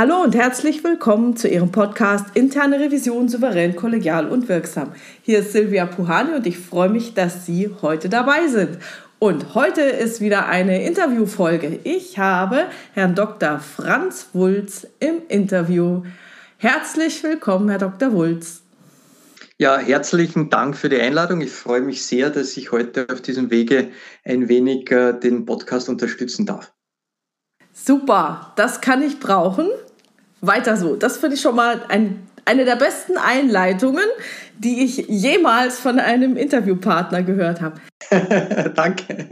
Hallo und herzlich willkommen zu Ihrem Podcast Interne Revision souverän, kollegial und wirksam. Hier ist Silvia Puhani und ich freue mich, dass Sie heute dabei sind. Und heute ist wieder eine Interviewfolge. Ich habe Herrn Dr. Franz Wulz im Interview. Herzlich willkommen, Herr Dr. Wulz. Ja, herzlichen Dank für die Einladung. Ich freue mich sehr, dass ich heute auf diesem Wege ein wenig äh, den Podcast unterstützen darf. Super, das kann ich brauchen. Weiter so. Das finde ich schon mal ein, eine der besten Einleitungen, die ich jemals von einem Interviewpartner gehört habe. Danke.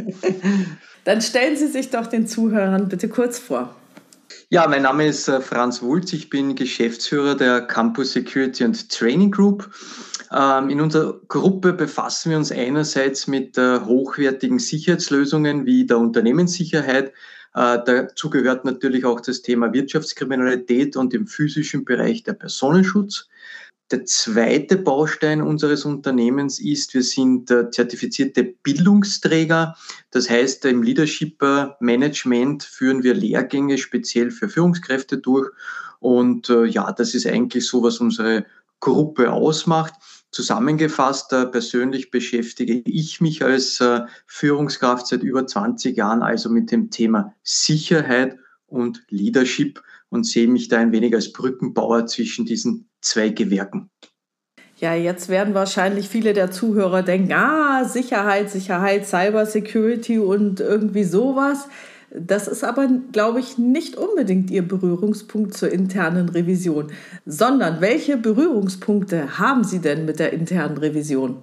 Dann stellen Sie sich doch den Zuhörern bitte kurz vor. Ja, mein Name ist äh, Franz Wulz. Ich bin Geschäftsführer der Campus Security and Training Group. Ähm, in unserer Gruppe befassen wir uns einerseits mit äh, hochwertigen Sicherheitslösungen wie der Unternehmenssicherheit, dazu gehört natürlich auch das Thema Wirtschaftskriminalität und im physischen Bereich der Personenschutz. Der zweite Baustein unseres Unternehmens ist, wir sind äh, zertifizierte Bildungsträger. Das heißt, im Leadership Management führen wir Lehrgänge speziell für Führungskräfte durch. Und äh, ja, das ist eigentlich so, was unsere Gruppe ausmacht. Zusammengefasst, äh, persönlich beschäftige ich mich als äh, Führungskraft seit über 20 Jahren also mit dem Thema Sicherheit und Leadership und sehe mich da ein wenig als Brückenbauer zwischen diesen zwei Gewerken. Ja, jetzt werden wahrscheinlich viele der Zuhörer denken, ah, Sicherheit, Sicherheit, Cyber Security und irgendwie sowas. Das ist aber, glaube ich, nicht unbedingt Ihr Berührungspunkt zur internen Revision, sondern welche Berührungspunkte haben Sie denn mit der internen Revision?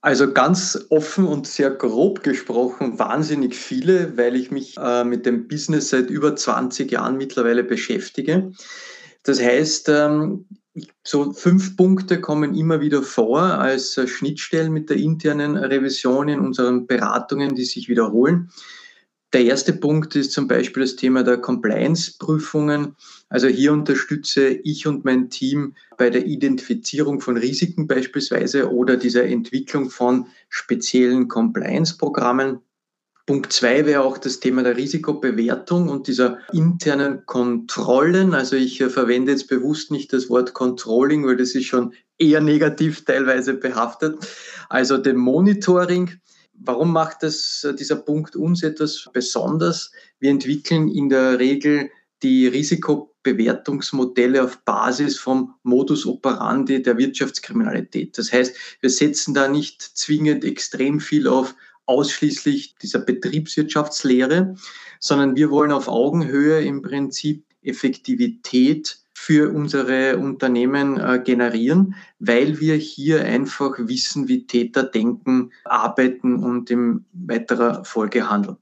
Also ganz offen und sehr grob gesprochen, wahnsinnig viele, weil ich mich äh, mit dem Business seit über 20 Jahren mittlerweile beschäftige. Das heißt, ähm, so fünf Punkte kommen immer wieder vor als Schnittstellen mit der internen Revision in unseren Beratungen, die sich wiederholen. Der erste Punkt ist zum Beispiel das Thema der Compliance-Prüfungen. Also hier unterstütze ich und mein Team bei der Identifizierung von Risiken beispielsweise oder dieser Entwicklung von speziellen Compliance-Programmen. Punkt zwei wäre auch das Thema der Risikobewertung und dieser internen Kontrollen. Also ich äh, verwende jetzt bewusst nicht das Wort Controlling, weil das ist schon eher negativ teilweise behaftet. Also dem Monitoring Warum macht das, äh, dieser Punkt uns etwas besonders? Wir entwickeln in der Regel die Risikobewertungsmodelle auf Basis vom Modus operandi der Wirtschaftskriminalität. Das heißt, wir setzen da nicht zwingend extrem viel auf ausschließlich dieser Betriebswirtschaftslehre, sondern wir wollen auf Augenhöhe im Prinzip Effektivität für unsere Unternehmen äh, generieren, weil wir hier einfach wissen, wie Täter denken, arbeiten und in weiterer Folge handeln.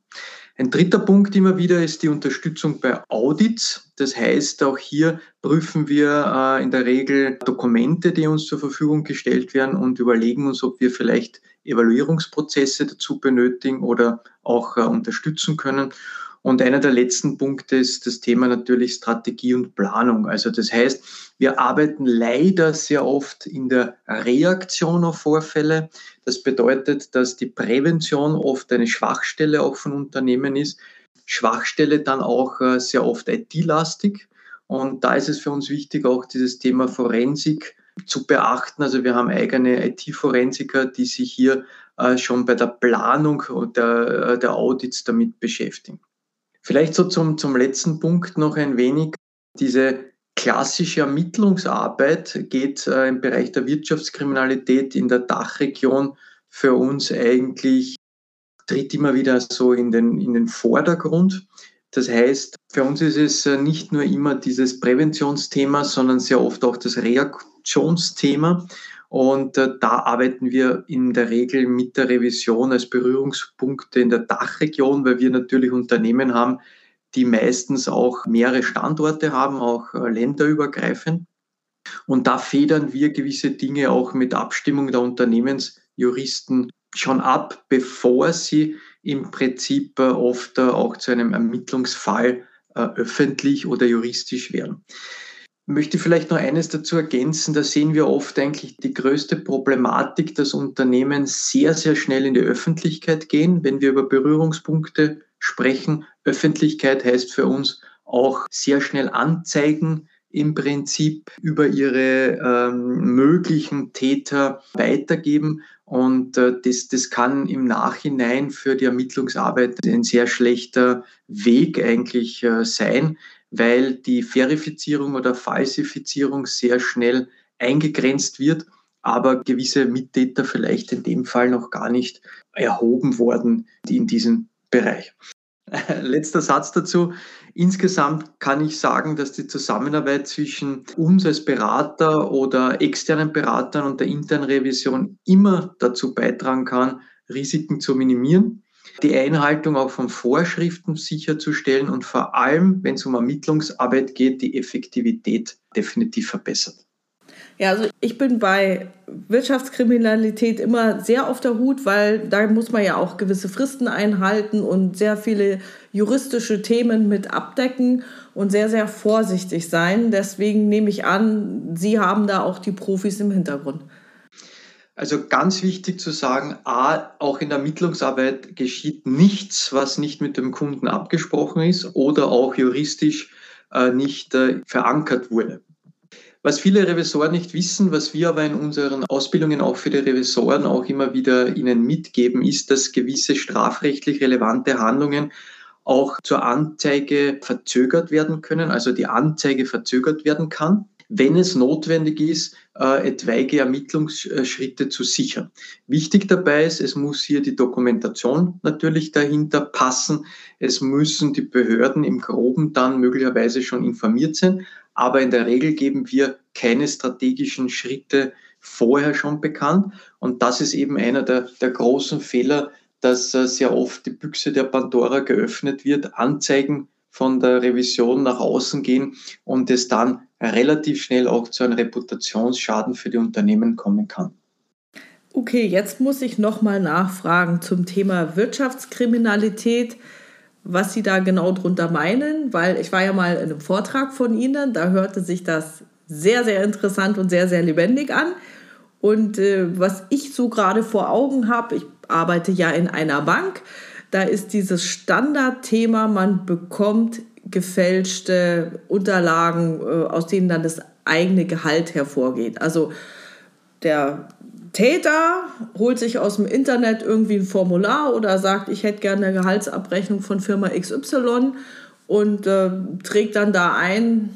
Ein dritter Punkt immer wieder ist die Unterstützung bei Audits. Das heißt, auch hier prüfen wir äh, in der Regel Dokumente, die uns zur Verfügung gestellt werden und überlegen uns, ob wir vielleicht Evaluierungsprozesse dazu benötigen oder auch äh, unterstützen können. Und einer der letzten Punkte ist das Thema natürlich Strategie und Planung. Also das heißt, wir arbeiten leider sehr oft in der Reaktion auf Vorfälle. Das bedeutet, dass die Prävention oft eine Schwachstelle auch von Unternehmen ist. Schwachstelle dann auch äh, sehr oft IT-lastig. Und da ist es für uns wichtig, auch dieses Thema Forensik zu beachten. Also wir haben eigene IT-Forensiker, die sich hier äh, schon bei der Planung äh, der Audits damit beschäftigen. Vielleicht so zum, zum letzten Punkt noch ein wenig. Diese klassische Ermittlungsarbeit geht äh, im Bereich der Wirtschaftskriminalität in der Dachregion für uns eigentlich, tritt immer wieder so in den, in den Vordergrund. Das heißt, für uns ist es äh, nicht nur immer dieses Präventionsthema, sondern sehr oft auch das Reaktionsthema. Und äh, da arbeiten wir in der Regel mit der Revision als Berührungspunkte in der Dachregion, weil wir natürlich Unternehmen haben, die meistens auch mehrere Standorte haben, auch äh, länderübergreifend. Und da federn wir gewisse Dinge auch mit Abstimmung der Unternehmensjuristen schon ab, bevor sie im Prinzip äh, oft auch zu einem Ermittlungsfall öffentlich oder juristisch werden möchte vielleicht noch eines dazu ergänzen. Da sehen wir oft eigentlich die größte Problematik, dass Unternehmen sehr, sehr schnell in die Öffentlichkeit gehen. Wenn wir über Berührungspunkte sprechen, Öffentlichkeit heißt für uns auch sehr schnell Anzeigen im Prinzip über ihre ähm, möglichen Täter weitergeben. Und äh, das, das kann im Nachhinein für die Ermittlungsarbeit ein sehr schlechter Weg eigentlich äh, sein, weil die Verifizierung oder Falsifizierung sehr schnell eingegrenzt wird, aber gewisse Mittäter vielleicht in dem Fall noch gar nicht erhoben worden in diesem Bereich. Letzter Satz dazu. Insgesamt kann ich sagen, dass die Zusammenarbeit zwischen uns als Berater oder externen Beratern und der internen Revision immer dazu beitragen kann, Risiken zu minimieren, die Einhaltung auch von Vorschriften sicherzustellen und vor allem, wenn es um Ermittlungsarbeit geht, die Effektivität definitiv verbessert. Ja, also ich bin bei Wirtschaftskriminalität immer sehr auf der Hut, weil da muss man ja auch gewisse Fristen einhalten und sehr viele juristische Themen mit abdecken und sehr, sehr vorsichtig sein. Deswegen nehme ich an, Sie haben da auch die Profis im Hintergrund. Also ganz wichtig zu sagen, a, auch in der Ermittlungsarbeit geschieht nichts, was nicht mit dem Kunden abgesprochen ist oder auch juristisch äh, nicht äh, verankert wurde. Was viele Revisoren nicht wissen, was wir aber in unseren Ausbildungen auch für die Revisoren auch immer wieder ihnen mitgeben, ist, dass gewisse strafrechtlich relevante Handlungen auch zur Anzeige verzögert werden können, also die Anzeige verzögert werden kann, wenn es notwendig ist, äh, etwaige Ermittlungsschritte zu sichern. Wichtig dabei ist, es muss hier die Dokumentation natürlich dahinter passen. Es müssen die Behörden im Groben dann möglicherweise schon informiert sein, aber in der Regel geben wir keine strategischen Schritte vorher schon bekannt. Und das ist eben einer der, der großen Fehler, dass äh, sehr oft die Büchse der Pandora geöffnet wird, Anzeigen von der Revision nach außen gehen und es dann relativ schnell auch zu einem Reputationsschaden für die Unternehmen kommen kann. Okay, jetzt muss ich nochmal nachfragen zum Thema Wirtschaftskriminalität was Sie da genau drunter meinen, weil ich war ja mal in einem Vortrag von Ihnen, da hörte sich das sehr, sehr interessant und sehr, sehr lebendig an. Und äh, was ich so gerade vor Augen habe, ich arbeite ja in einer Bank, da ist dieses Standardthema, man bekommt gefälschte Unterlagen, äh, aus denen dann das eigene Gehalt hervorgeht. Also der Täter holt sich aus dem Internet irgendwie ein Formular oder sagt, ich hätte gerne eine Gehaltsabrechnung von Firma XY und äh, trägt dann da ein,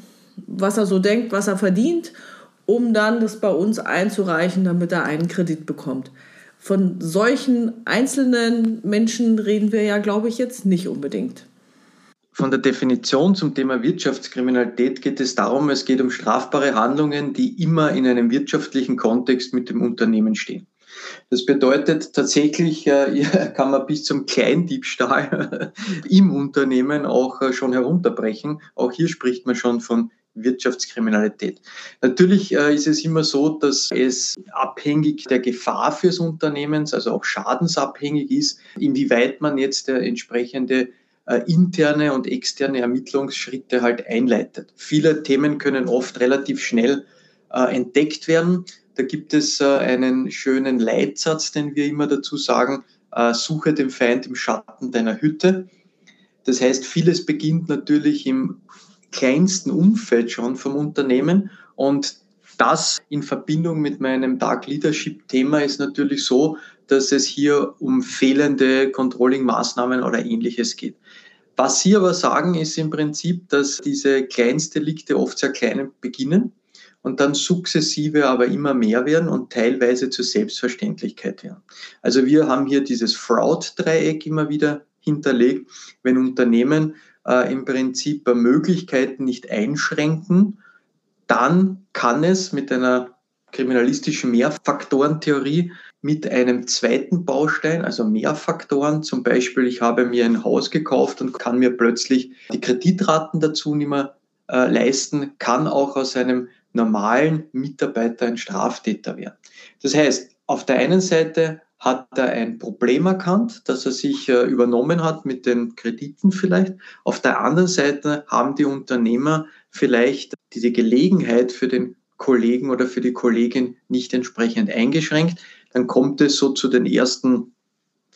was er so denkt, was er verdient, um dann das bei uns einzureichen, damit er einen Kredit bekommt. Von solchen einzelnen Menschen reden wir ja, glaube ich, jetzt nicht unbedingt. Von der Definition zum Thema Wirtschaftskriminalität geht es darum, es geht um strafbare Handlungen, die immer in einem wirtschaftlichen Kontext mit dem Unternehmen stehen. Das bedeutet tatsächlich, äh, kann man bis zum Kleindiebstahl im Unternehmen auch äh, schon herunterbrechen. Auch hier spricht man schon von Wirtschaftskriminalität. Natürlich äh, ist es immer so, dass es abhängig der Gefahr fürs Unternehmen, also auch schadensabhängig ist, inwieweit man jetzt der entsprechende interne und externe Ermittlungsschritte halt einleitet. Viele Themen können oft relativ schnell äh, entdeckt werden. Da gibt es äh, einen schönen Leitsatz, den wir immer dazu sagen, äh, suche den Feind im Schatten deiner Hütte. Das heißt, vieles beginnt natürlich im kleinsten Umfeld schon vom Unternehmen und das in Verbindung mit meinem Dark Leadership Thema ist natürlich so, dass es hier um fehlende Controlling-Maßnahmen oder ähnliches geht. Was Sie aber sagen, ist im Prinzip, dass diese Kleinstdelikte oft sehr klein beginnen und dann sukzessive aber immer mehr werden und teilweise zur Selbstverständlichkeit werden. Also wir haben hier dieses Fraud-Dreieck immer wieder hinterlegt, wenn Unternehmen äh, im Prinzip Möglichkeiten nicht einschränken, dann kann es mit einer kriminalistischen Mehrfaktorentheorie mit einem zweiten Baustein, also mehr Faktoren. Zum Beispiel, ich habe mir ein Haus gekauft und kann mir plötzlich die Kreditraten dazu nicht mehr äh, leisten, kann auch aus einem normalen Mitarbeiter ein Straftäter werden. Das heißt, auf der einen Seite hat er ein Problem erkannt, das er sich äh, übernommen hat mit den Krediten vielleicht. Auf der anderen Seite haben die Unternehmer vielleicht diese Gelegenheit für den Kollegen oder für die Kollegin nicht entsprechend eingeschränkt dann kommt es so zu den ersten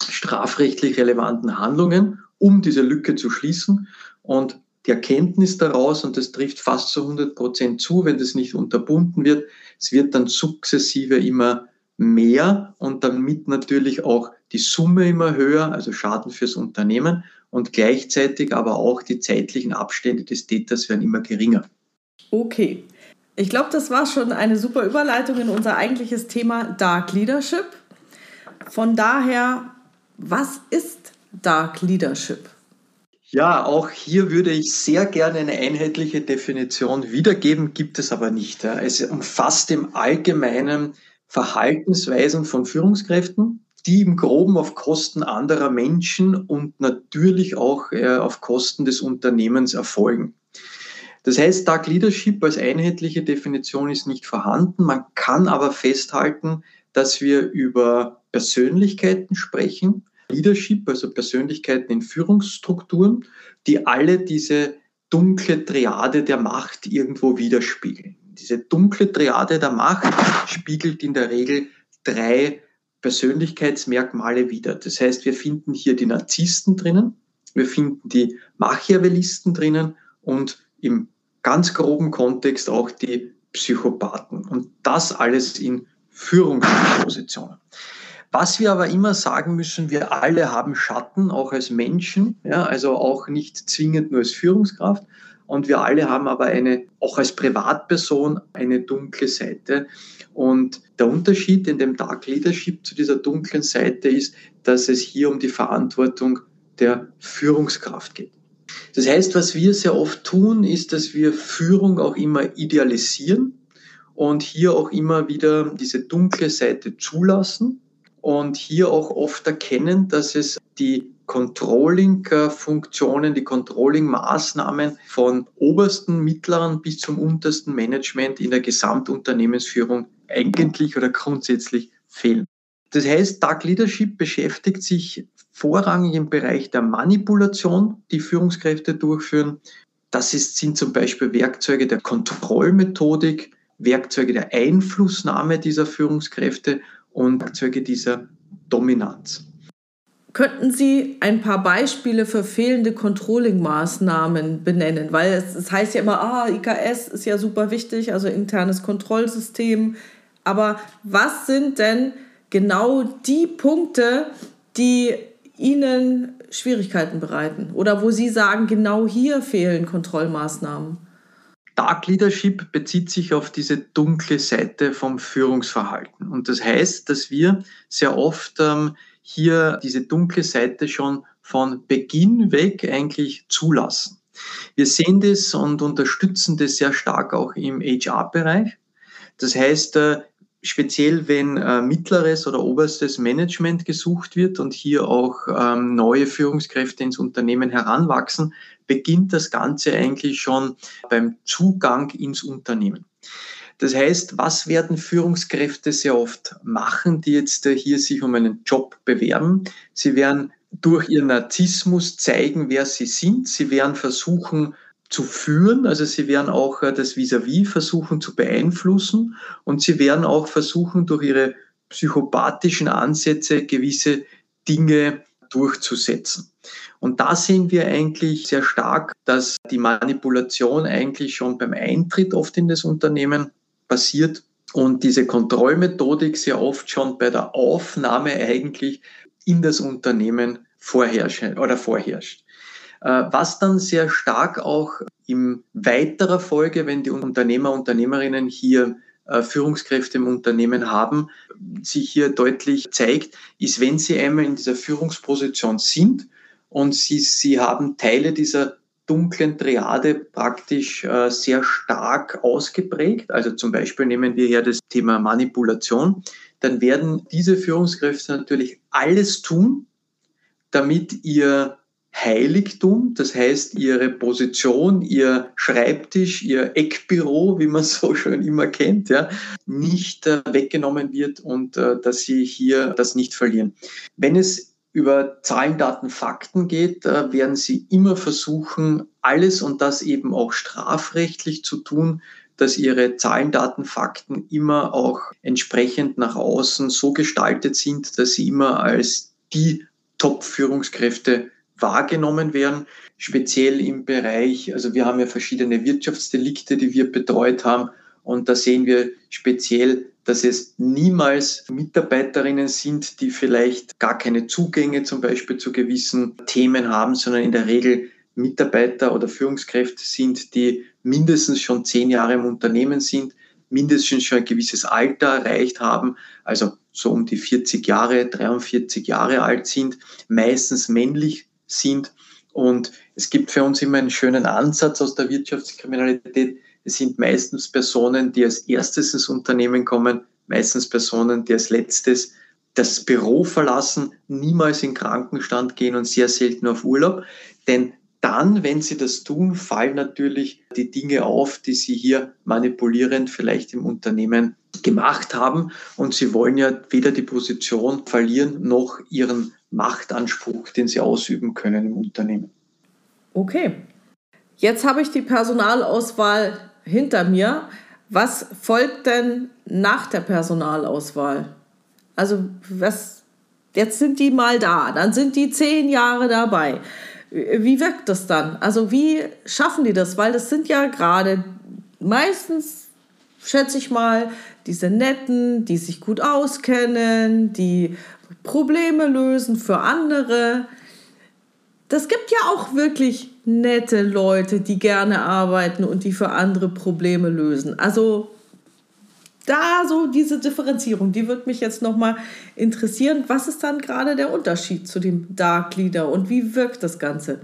strafrechtlich relevanten Handlungen, um diese Lücke zu schließen. Und die Erkenntnis daraus, und das trifft fast zu 100 Prozent zu, wenn das nicht unterbunden wird, es wird dann sukzessive immer mehr und damit natürlich auch die Summe immer höher, also Schaden fürs Unternehmen und gleichzeitig aber auch die zeitlichen Abstände des Täters werden immer geringer. Okay. Ich glaube, das war schon eine super Überleitung in unser eigentliches Thema Dark Leadership. Von daher, was ist Dark Leadership? Ja, auch hier würde ich sehr gerne eine einheitliche Definition wiedergeben, gibt es aber nicht. Es umfasst im Allgemeinen Verhaltensweisen von Führungskräften, die im Groben auf Kosten anderer Menschen und natürlich auch äh, auf Kosten des Unternehmens erfolgen. Das heißt, Dark Leadership als einheitliche Definition ist nicht vorhanden. Man kann aber festhalten, dass wir über Persönlichkeiten sprechen, Leadership, also Persönlichkeiten in Führungsstrukturen, die alle diese dunkle Triade der Macht irgendwo widerspiegeln. Diese dunkle Triade der Macht spiegelt in der Regel drei Persönlichkeitsmerkmale wider. Das heißt, wir finden hier die Narzissten drinnen, wir finden die Machiavellisten drinnen und im ganz groben Kontext auch die Psychopathen. Und das alles in Führungspositionen. Was wir aber immer sagen müssen, wir alle haben Schatten, auch als Menschen, ja, also auch nicht zwingend nur als Führungskraft. Und wir alle haben aber eine, auch als Privatperson, eine dunkle Seite. Und der Unterschied in dem Dark Leadership zu dieser dunklen Seite ist, dass es hier um die Verantwortung der Führungskraft geht. Das heißt, was wir sehr oft tun, ist, dass wir Führung auch immer idealisieren und hier auch immer wieder diese dunkle Seite zulassen und hier auch oft erkennen, dass es die Controlling-Funktionen, die Controlling-Maßnahmen von obersten, mittleren bis zum untersten Management in der Gesamtunternehmensführung eigentlich oder grundsätzlich fehlen. Das heißt, Dark Leadership beschäftigt sich vorrangig im Bereich der Manipulation, die Führungskräfte durchführen. Das ist, sind zum Beispiel Werkzeuge der Kontrollmethodik, Werkzeuge der Einflussnahme dieser Führungskräfte und Werkzeuge dieser Dominanz. Könnten Sie ein paar Beispiele für fehlende Controlling-Maßnahmen benennen? Weil es, es, heißt ja immer, ah, IKS ist ja super wichtig, also internes Kontrollsystem. Aber was sind denn genau die Punkte, die Ihnen Schwierigkeiten bereiten? Oder wo Sie sagen, genau hier fehlen Kontrollmaßnahmen? Dark Leadership bezieht sich auf diese dunkle Seite vom Führungsverhalten. Und das heißt, dass wir sehr oft ähm, hier diese dunkle Seite schon von Beginn weg eigentlich zulassen. Wir sehen das und unterstützen das sehr stark auch im HR-Bereich. Das heißt, äh, speziell wenn äh, mittleres oder oberstes Management gesucht wird und hier auch ähm, neue Führungskräfte ins Unternehmen heranwachsen, beginnt das Ganze eigentlich schon beim Zugang ins Unternehmen. Das heißt, was werden Führungskräfte sehr oft machen, die jetzt äh, hier sich um einen Job bewerben? Sie werden durch ihren Narzissmus zeigen, wer sie sind. Sie werden versuchen, zu führen. Also sie werden auch äh, das Vis-à-vis -vis versuchen zu beeinflussen und sie werden auch versuchen, durch ihre psychopathischen Ansätze gewisse Dinge durchzusetzen. Und da sehen wir eigentlich sehr stark, dass die Manipulation eigentlich schon beim Eintritt oft in das Unternehmen passiert und diese Kontrollmethodik sehr oft schon bei der Aufnahme eigentlich in das Unternehmen vorherrscht oder vorherrscht. Äh, was dann sehr stark auch in weiterer Folge, wenn die Unternehmer, Unternehmerinnen hier äh, Führungskräfte im Unternehmen haben, sich hier deutlich zeigt, ist, wenn sie einmal in dieser Führungsposition sind und sie, sie haben Teile dieser dunklen Triade praktisch äh, sehr stark ausgeprägt. Also zum Beispiel nehmen wir hier das Thema Manipulation. Dann werden diese Führungskräfte natürlich alles tun, damit ihr Heiligtum, das heißt ihre Position, ihr Schreibtisch, ihr Eckbüro, wie man so schön immer kennt, ja, nicht äh, weggenommen wird und äh, dass sie hier das nicht verlieren. Wenn es über Zahlen, Daten, Fakten geht, äh, werden sie immer versuchen, alles und das eben auch strafrechtlich zu tun, dass ihre Zahlen, Daten, Fakten immer auch entsprechend nach außen so gestaltet sind, dass sie immer als die Top-Führungskräfte wahrgenommen werden, speziell im Bereich, also wir haben ja verschiedene Wirtschaftsdelikte, die wir betreut haben und da sehen wir speziell, dass es niemals Mitarbeiterinnen sind, die vielleicht gar keine Zugänge zum Beispiel zu gewissen Themen haben, sondern in der Regel Mitarbeiter oder Führungskräfte sind, die mindestens schon zehn Jahre im Unternehmen sind, mindestens schon ein gewisses Alter erreicht haben, also so um die 40 Jahre, 43 Jahre alt sind, meistens männlich sind. Und es gibt für uns immer einen schönen Ansatz aus der Wirtschaftskriminalität. Es sind meistens Personen, die als erstes ins Unternehmen kommen, meistens Personen, die als letztes das Büro verlassen, niemals in Krankenstand gehen und sehr selten auf Urlaub. Denn dann, wenn sie das tun, fallen natürlich die Dinge auf, die sie hier manipulierend vielleicht im Unternehmen gemacht haben. Und sie wollen ja weder die Position verlieren noch ihren Machtanspruch, den sie ausüben können im Unternehmen. Okay. Jetzt habe ich die Personalauswahl hinter mir. Was folgt denn nach der Personalauswahl? Also was, jetzt sind die mal da, dann sind die zehn Jahre dabei wie wirkt das dann? Also wie schaffen die das? Weil das sind ja gerade meistens, schätze ich mal, diese Netten, die sich gut auskennen, die Probleme lösen für andere. Das gibt ja auch wirklich nette Leute, die gerne arbeiten und die für andere Probleme lösen. Also da so diese Differenzierung, die wird mich jetzt nochmal interessieren. Was ist dann gerade der Unterschied zu dem Dark Leader und wie wirkt das Ganze?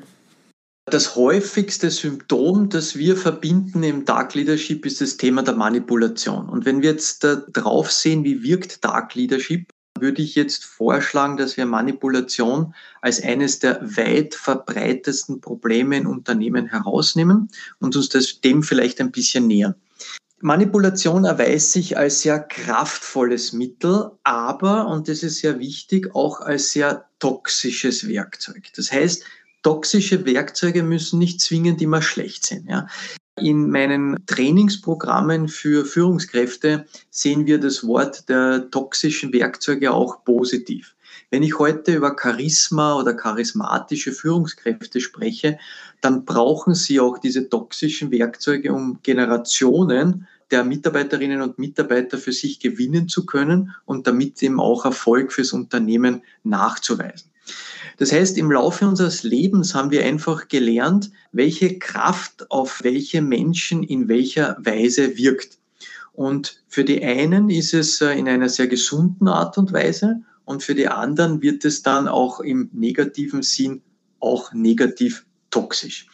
Das häufigste Symptom, das wir verbinden im Dark Leadership, ist das Thema der Manipulation. Und wenn wir jetzt drauf sehen, wie wirkt Dark Leadership, würde ich jetzt vorschlagen, dass wir Manipulation als eines der weit verbreitetsten Probleme in Unternehmen herausnehmen und uns das dem vielleicht ein bisschen nähern. Manipulation erweist sich als sehr kraftvolles Mittel, aber, und das ist sehr wichtig, auch als sehr toxisches Werkzeug. Das heißt, toxische Werkzeuge müssen nicht zwingend immer schlecht sein. Ja. In meinen Trainingsprogrammen für Führungskräfte sehen wir das Wort der toxischen Werkzeuge auch positiv. Wenn ich heute über Charisma oder charismatische Führungskräfte spreche, dann brauchen sie auch diese toxischen Werkzeuge, um Generationen der Mitarbeiterinnen und Mitarbeiter für sich gewinnen zu können und damit eben auch Erfolg fürs Unternehmen nachzuweisen. Das heißt, im Laufe unseres Lebens haben wir einfach gelernt, welche Kraft auf welche Menschen in welcher Weise wirkt. Und für die einen ist es äh, in einer sehr gesunden Art und Weise und für die anderen wird es dann auch im negativen Sinn auch negativ toxisch.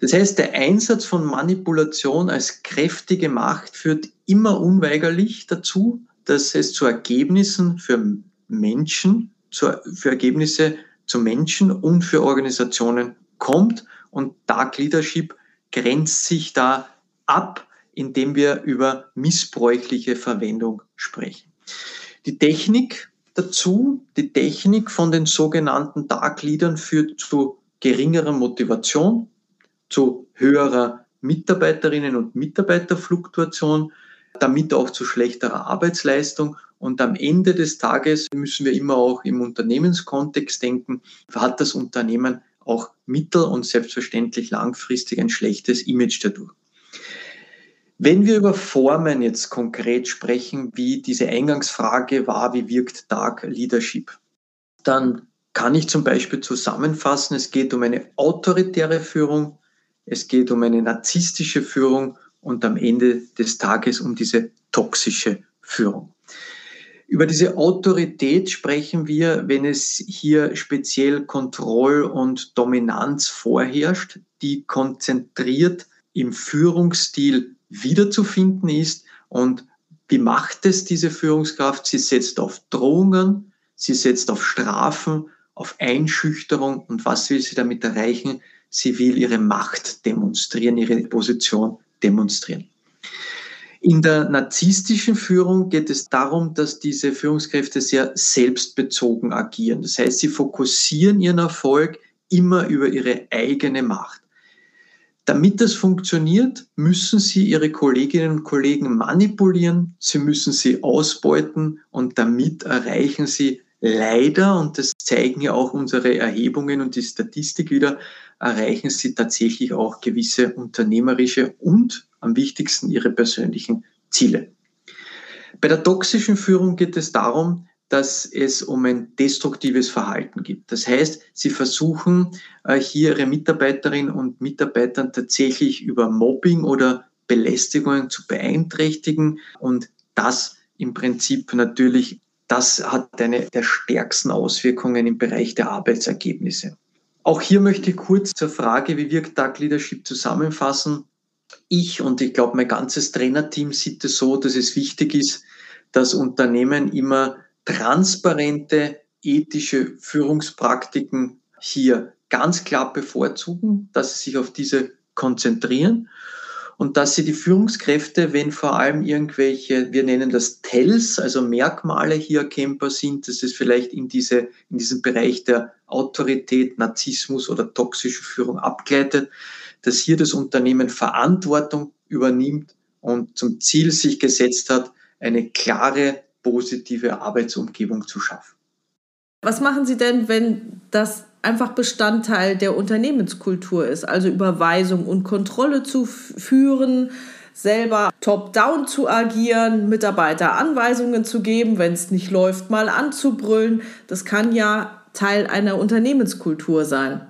Das heißt, der Einsatz von Manipulation als kräftige Macht führt immer unweigerlich dazu, dass es zu Ergebnissen für Menschen, für Ergebnisse zu Menschen und für Organisationen kommt. Und Dark Leadership grenzt sich da ab, indem wir über missbräuchliche Verwendung sprechen. Die Technik dazu, die Technik von den sogenannten Dark Leadern führt zu geringerer Motivation, zu höherer Mitarbeiterinnen und Mitarbeiterfluktuation, damit auch zu schlechterer Arbeitsleistung. Und am Ende des Tages müssen wir immer auch im Unternehmenskontext denken, hat das Unternehmen auch mittel- und selbstverständlich langfristig ein schlechtes Image dadurch. Wenn wir über Formen jetzt konkret sprechen, wie diese Eingangsfrage war, wie wirkt Dark Leadership, dann kann ich zum Beispiel zusammenfassen, es geht um eine autoritäre Führung, es geht um eine narzisstische Führung und am Ende des Tages um diese toxische Führung. Über diese Autorität sprechen wir, wenn es hier speziell Kontroll und Dominanz vorherrscht, die konzentriert im Führungsstil wiederzufinden ist. Und wie macht es diese Führungskraft? Sie setzt auf Drohungen, sie setzt auf Strafen, auf Einschüchterung. Und was will sie damit erreichen? Sie will ihre Macht demonstrieren, ihre Position demonstrieren. In der narzisstischen Führung geht es darum, dass diese Führungskräfte sehr selbstbezogen agieren. Das heißt, sie fokussieren ihren Erfolg immer über ihre eigene Macht. Damit das funktioniert, müssen sie ihre Kolleginnen und Kollegen manipulieren, sie müssen sie ausbeuten und damit erreichen sie leider, und das zeigen ja auch unsere Erhebungen und die Statistik wieder, erreichen sie tatsächlich auch gewisse unternehmerische und am wichtigsten ihre persönlichen Ziele. Bei der toxischen Führung geht es darum, dass es um ein destruktives Verhalten geht. Das heißt, sie versuchen äh, hier ihre Mitarbeiterinnen und Mitarbeitern tatsächlich über Mobbing oder Belästigungen zu beeinträchtigen und das im Prinzip natürlich, das hat eine der stärksten Auswirkungen im Bereich der Arbeitsergebnisse. Auch hier möchte ich kurz zur Frage, wie wirkt Dark Leadership zusammenfassen. Ich und ich glaube, mein ganzes Trainerteam sieht es so, dass es wichtig ist, dass Unternehmen immer transparente ethische Führungspraktiken hier ganz klar bevorzugen, dass sie sich auf diese konzentrieren und dass sie die Führungskräfte, wenn vor allem irgendwelche, wir nennen das Tells, also Merkmale hier erkennbar sind, dass es vielleicht in, diese, in diesem Bereich der Autorität, Narzissmus oder toxische Führung abgleitet, dass hier das Unternehmen Verantwortung übernimmt und zum Ziel sich gesetzt hat, eine klare, positive Arbeitsumgebung zu schaffen. Was machen Sie denn, wenn das einfach Bestandteil der Unternehmenskultur ist, also Überweisung und Kontrolle zu führen, selber top-down zu agieren, Mitarbeiter Anweisungen zu geben, wenn es nicht läuft, mal anzubrüllen. Das kann ja Teil einer Unternehmenskultur sein.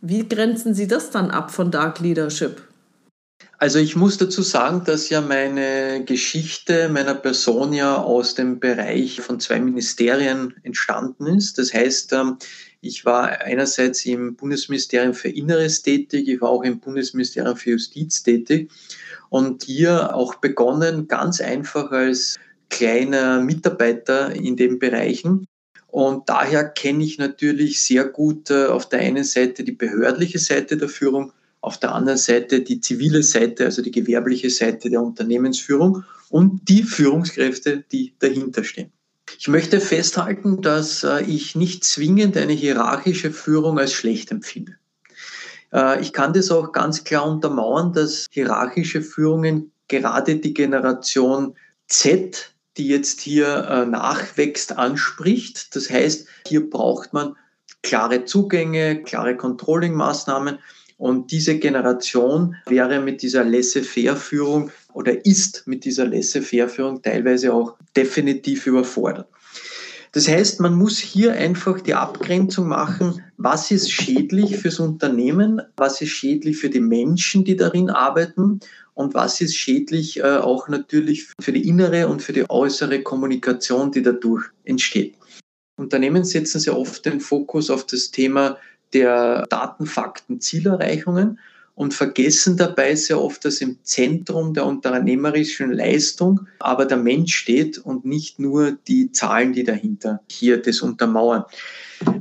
Wie grenzen Sie das dann ab von Dark Leadership? Also ich muss dazu sagen, dass ja meine Geschichte meiner Person ja aus dem Bereich von zwei Ministerien entstanden ist. Das heißt, ähm, ich war einerseits im Bundesministerium für Inneres tätig, ich war auch im Bundesministerium für Justiz tätig und hier auch begonnen ganz einfach als kleiner Mitarbeiter in den Bereichen. Und daher kenne ich natürlich sehr gut äh, auf der einen Seite die behördliche Seite der Führung, auf der anderen Seite die zivile Seite, also die gewerbliche Seite der Unternehmensführung und die Führungskräfte, die dahinter stehen. Ich möchte festhalten, dass äh, ich nicht zwingend eine hierarchische Führung als schlecht empfinde. Äh, ich kann das auch ganz klar untermauern, dass hierarchische Führungen gerade die Generation Z, die jetzt hier äh, nachwächst, anspricht. Das heißt, hier braucht man klare Zugänge, klare Controlling-Maßnahmen. Und diese Generation wäre mit dieser Laissez-faire-Führung oder ist mit dieser Laissez-faire-Führung teilweise auch definitiv überfordert. Das heißt, man muss hier einfach die Abgrenzung machen, was ist schädlich fürs Unternehmen, was ist schädlich für die Menschen, die darin arbeiten und was ist schädlich äh, auch natürlich für die innere und für die äußere Kommunikation, die dadurch entsteht. Unternehmen setzen sehr oft den Fokus auf das Thema der Daten, Fakten, Zielerreichungen und vergessen dabei sehr oft, dass im Zentrum der unternehmerischen Leistung aber der Mensch steht und nicht nur die Zahlen, die dahinter hier das untermauern.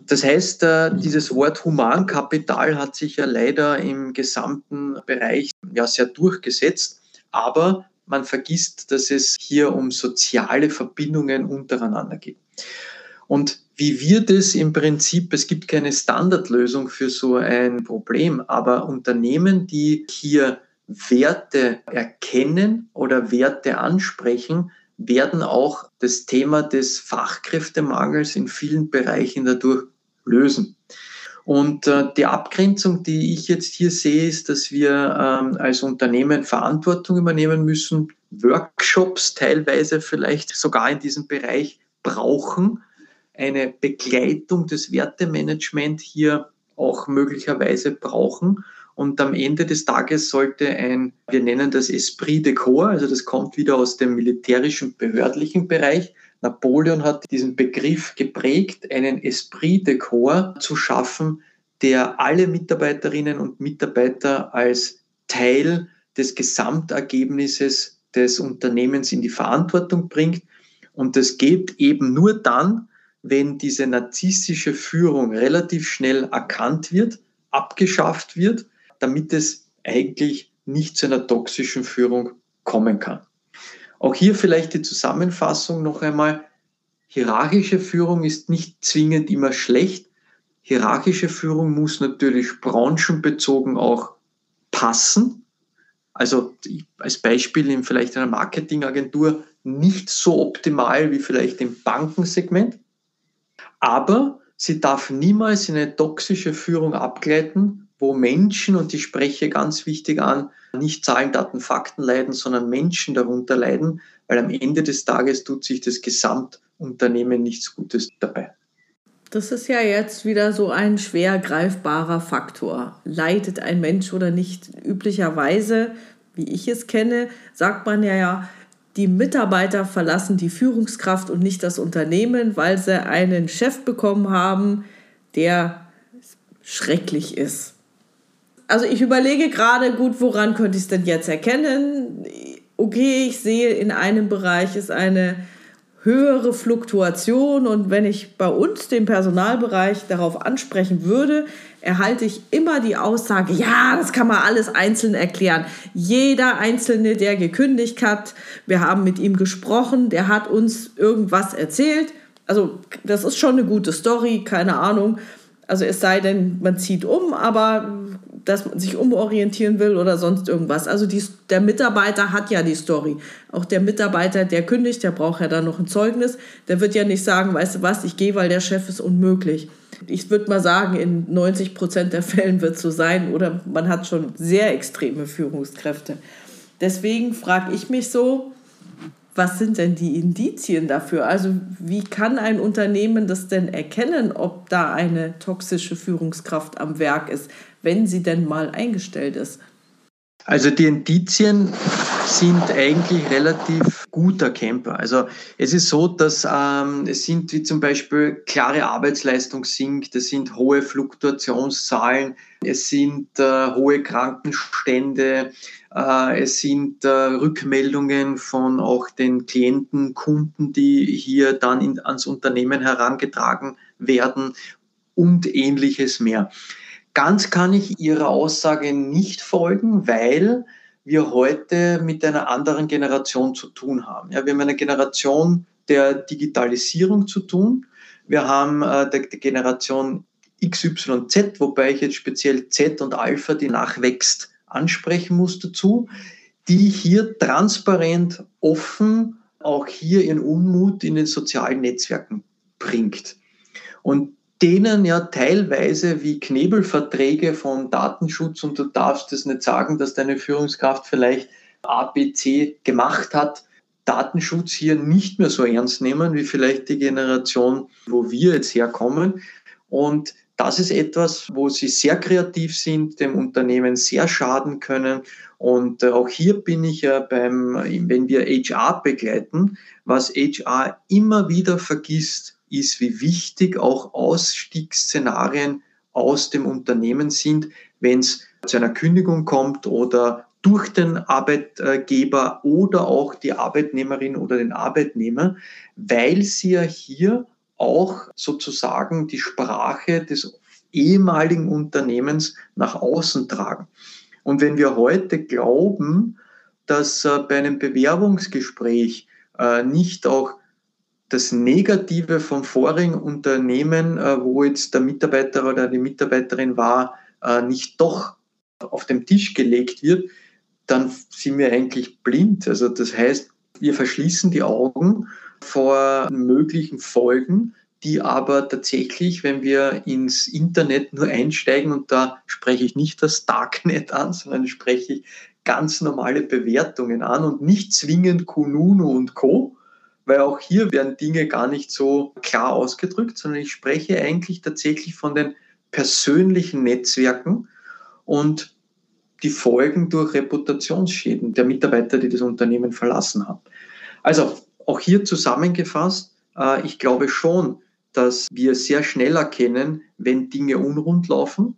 Das heißt, äh, dieses Wort Humankapital hat sich ja leider im gesamten Bereich ja sehr durchgesetzt, aber man vergisst, dass es hier um soziale Verbindungen untereinander geht. Und wie wir das im Prinzip, es gibt keine Standardlösung für so ein Problem, aber Unternehmen, die hier Werte erkennen oder Werte ansprechen, werden auch das Thema des Fachkräftemangels in vielen Bereichen dadurch lösen. Und äh, die Abgrenzung, die ich jetzt hier sehe, ist, dass wir ähm, als Unternehmen Verantwortung übernehmen müssen, Workshops teilweise vielleicht sogar in diesem Bereich brauchen, eine Begleitung des Wertemanagement hier auch möglicherweise brauchen. Und am Ende des Tages sollte ein, wir nennen das Esprit de Corps, also das kommt wieder aus dem militärischen, behördlichen Bereich. Napoleon hat diesen Begriff geprägt, einen Esprit de Corps zu schaffen, der alle Mitarbeiterinnen und Mitarbeiter als Teil des Gesamtergebnisses des Unternehmens in die Verantwortung bringt. Und das geht eben nur dann, wenn diese narzisstische Führung relativ schnell erkannt wird, abgeschafft wird, damit es eigentlich nicht zu einer toxischen Führung kommen kann. Auch hier vielleicht die Zusammenfassung noch einmal. Hierarchische Führung ist nicht zwingend immer schlecht. Hierarchische Führung muss natürlich branchenbezogen auch passen. Also als Beispiel in vielleicht einer Marketingagentur nicht so optimal wie vielleicht im Bankensegment. Aber sie darf niemals in eine toxische Führung abgleiten, wo Menschen, und ich spreche ganz wichtig an, nicht Zahlen, Daten, Fakten leiden, sondern Menschen darunter leiden, weil am Ende des Tages tut sich das Gesamtunternehmen nichts Gutes dabei. Das ist ja jetzt wieder so ein schwer greifbarer Faktor. Leidet ein Mensch oder nicht? Üblicherweise, wie ich es kenne, sagt man ja, ja, die Mitarbeiter verlassen die Führungskraft und nicht das Unternehmen, weil sie einen Chef bekommen haben, der schrecklich ist. Also ich überlege gerade gut, woran könnte ich es denn jetzt erkennen? Okay, ich sehe in einem Bereich ist eine höhere Fluktuation und wenn ich bei uns den Personalbereich darauf ansprechen würde, erhalte ich immer die Aussage, ja, das kann man alles einzeln erklären. Jeder Einzelne, der gekündigt hat, wir haben mit ihm gesprochen, der hat uns irgendwas erzählt. Also das ist schon eine gute Story, keine Ahnung. Also es sei denn, man zieht um, aber dass man sich umorientieren will oder sonst irgendwas. Also die, der Mitarbeiter hat ja die Story. Auch der Mitarbeiter, der kündigt, der braucht ja dann noch ein Zeugnis. Der wird ja nicht sagen, weißt du was, ich gehe, weil der Chef ist unmöglich. Ich würde mal sagen, in 90 Prozent der Fällen wird es so sein oder man hat schon sehr extreme Führungskräfte. Deswegen frage ich mich so, was sind denn die Indizien dafür? Also wie kann ein Unternehmen das denn erkennen, ob da eine toxische Führungskraft am Werk ist, wenn sie denn mal eingestellt ist? Also die Indizien sind eigentlich relativ gut erkennbar. Also es ist so, dass ähm, es sind wie zum Beispiel klare Arbeitsleistung sinkt, es sind hohe Fluktuationszahlen, es sind äh, hohe Krankenstände, äh, es sind äh, Rückmeldungen von auch den Klienten, Kunden, die hier dann in, ans Unternehmen herangetragen werden und ähnliches mehr. Ganz kann ich Ihrer Aussage nicht folgen, weil wir heute mit einer anderen Generation zu tun haben. Ja, wir haben eine Generation der Digitalisierung zu tun. Wir haben äh, der, der Generation XYZ, wobei ich jetzt speziell Z und Alpha, die nachwächst, ansprechen muss dazu, die hier transparent, offen auch hier ihren Unmut in den sozialen Netzwerken bringt. Und denen ja teilweise wie Knebelverträge von Datenschutz und du darfst es nicht sagen, dass deine Führungskraft vielleicht ABC gemacht hat, Datenschutz hier nicht mehr so ernst nehmen wie vielleicht die Generation, wo wir jetzt herkommen. Und das ist etwas, wo sie sehr kreativ sind, dem Unternehmen sehr schaden können. Und äh, auch hier bin ich ja beim, wenn wir HR begleiten, was HR immer wieder vergisst, ist, wie wichtig auch Ausstiegsszenarien aus dem Unternehmen sind, wenn es zu einer Kündigung kommt oder durch den Arbeitgeber oder auch die Arbeitnehmerin oder den Arbeitnehmer, weil sie ja hier auch sozusagen die Sprache des ehemaligen Unternehmens nach außen tragen. Und wenn wir heute glauben, dass äh, bei einem Bewerbungsgespräch äh, nicht auch das Negative vom vorigen Unternehmen, äh, wo jetzt der Mitarbeiter oder die Mitarbeiterin war, äh, nicht doch auf den Tisch gelegt wird, dann sind wir eigentlich blind. Also das heißt, wir verschließen die Augen vor möglichen Folgen, die aber tatsächlich, wenn wir ins Internet nur einsteigen, und da spreche ich nicht das Darknet an, sondern spreche ich ganz normale Bewertungen an und nicht zwingend Kununu und Co., weil auch hier werden Dinge gar nicht so klar ausgedrückt, sondern ich spreche eigentlich tatsächlich von den persönlichen Netzwerken und die Folgen durch Reputationsschäden der Mitarbeiter, die das Unternehmen verlassen haben. Also auch hier zusammengefasst, äh, ich glaube schon, dass wir sehr schnell erkennen, wenn Dinge unrund laufen.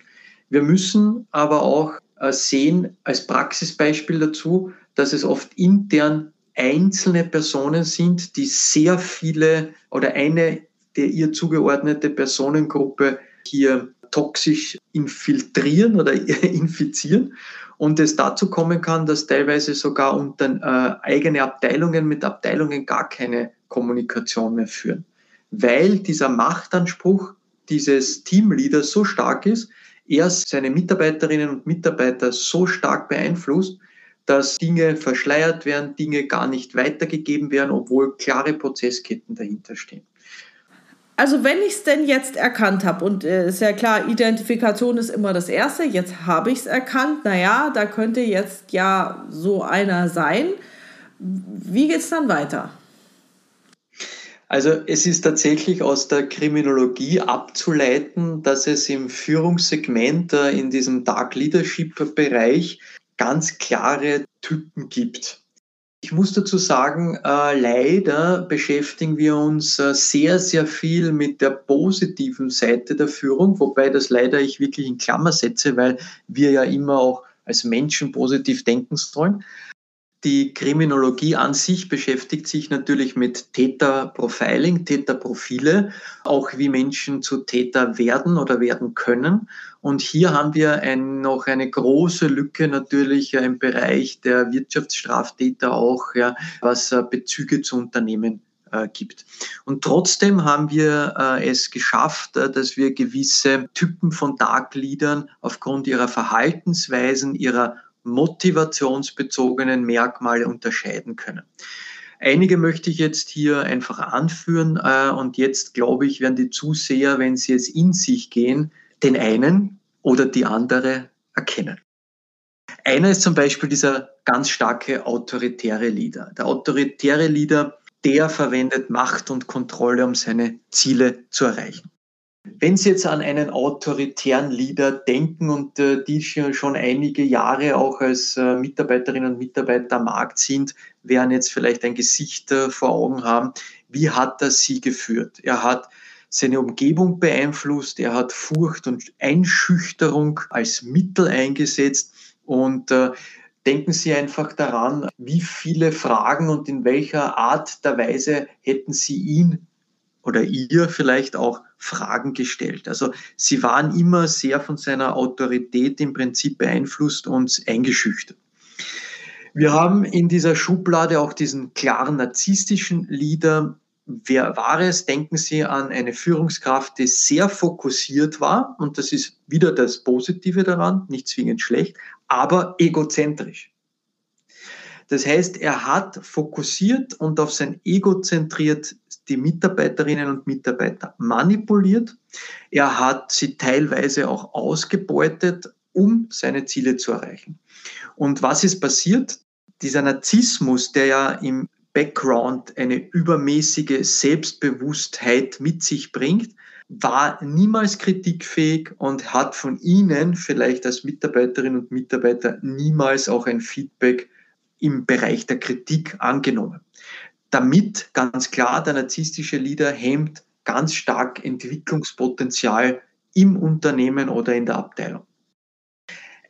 Wir müssen aber auch äh, sehen als Praxisbeispiel dazu, dass es oft intern einzelne Personen sind, die sehr viele oder eine der ihr zugeordnete Personengruppe hier toxisch infiltrieren oder infizieren. Und es dazu kommen kann, dass teilweise sogar unter äh, eigene Abteilungen mit Abteilungen gar keine Kommunikation mehr führen, weil dieser Machtanspruch dieses Teamleaders so stark ist, er seine Mitarbeiterinnen und Mitarbeiter so stark beeinflusst, dass Dinge verschleiert werden, Dinge gar nicht weitergegeben werden, obwohl klare Prozessketten dahinter stehen. Also wenn ich es denn jetzt erkannt habe, und äh, ist ja klar, Identifikation ist immer das Erste, jetzt habe ich es erkannt, naja, da könnte jetzt ja so einer sein. Wie geht es dann weiter? Also es ist tatsächlich aus der Kriminologie abzuleiten, dass es im Führungssegment äh, in diesem Dark Leadership Bereich ganz klare Typen gibt. Ich muss dazu sagen, äh, leider beschäftigen wir uns äh, sehr, sehr viel mit der positiven Seite der Führung, wobei das leider ich wirklich in Klammer setze, weil wir ja immer auch als Menschen positiv denken sollen. Die Kriminologie an sich beschäftigt sich natürlich mit Täterprofiling, Täterprofile, auch wie Menschen zu Täter werden oder werden können. Und hier haben wir ein, noch eine große Lücke natürlich im Bereich der Wirtschaftsstraftäter auch, ja, was äh, Bezüge zu Unternehmen äh, gibt. Und trotzdem haben wir äh, es geschafft, äh, dass wir gewisse Typen von Dark Leadern aufgrund ihrer Verhaltensweisen, ihrer motivationsbezogenen Merkmale unterscheiden können. Einige möchte ich jetzt hier einfach anführen äh, und jetzt glaube ich, werden die Zuseher, wenn sie es in sich gehen, den einen oder die andere erkennen. Einer ist zum Beispiel dieser ganz starke autoritäre Leader. Der autoritäre Leader, der verwendet Macht und Kontrolle, um seine Ziele zu erreichen. Wenn Sie jetzt an einen autoritären Leader denken und äh, die schon einige Jahre auch als äh, Mitarbeiterinnen und Mitarbeiter am Markt sind, werden jetzt vielleicht ein Gesicht äh, vor Augen haben. Wie hat er sie geführt? Er hat seine Umgebung beeinflusst, er hat Furcht und Einschüchterung als Mittel eingesetzt und äh, denken Sie einfach daran, wie viele Fragen und in welcher Art der Weise hätten Sie ihn oder ihr vielleicht auch Fragen gestellt. Also sie waren immer sehr von seiner Autorität im Prinzip beeinflusst und eingeschüchtert. Wir haben in dieser Schublade auch diesen klaren narzisstischen Leader. Wer war es? Denken Sie an eine Führungskraft, die sehr fokussiert war, und das ist wieder das Positive daran, nicht zwingend schlecht, aber egozentrisch. Das heißt, er hat fokussiert und auf sein Ego zentriert die Mitarbeiterinnen und Mitarbeiter manipuliert. Er hat sie teilweise auch ausgebeutet, um seine Ziele zu erreichen. Und was ist passiert? Dieser Narzissmus, der ja im Background eine übermäßige Selbstbewusstheit mit sich bringt, war niemals kritikfähig und hat von Ihnen vielleicht als Mitarbeiterinnen und Mitarbeiter niemals auch ein Feedback im Bereich der Kritik angenommen. Damit ganz klar der narzisstische Leader hemmt ganz stark Entwicklungspotenzial im Unternehmen oder in der Abteilung.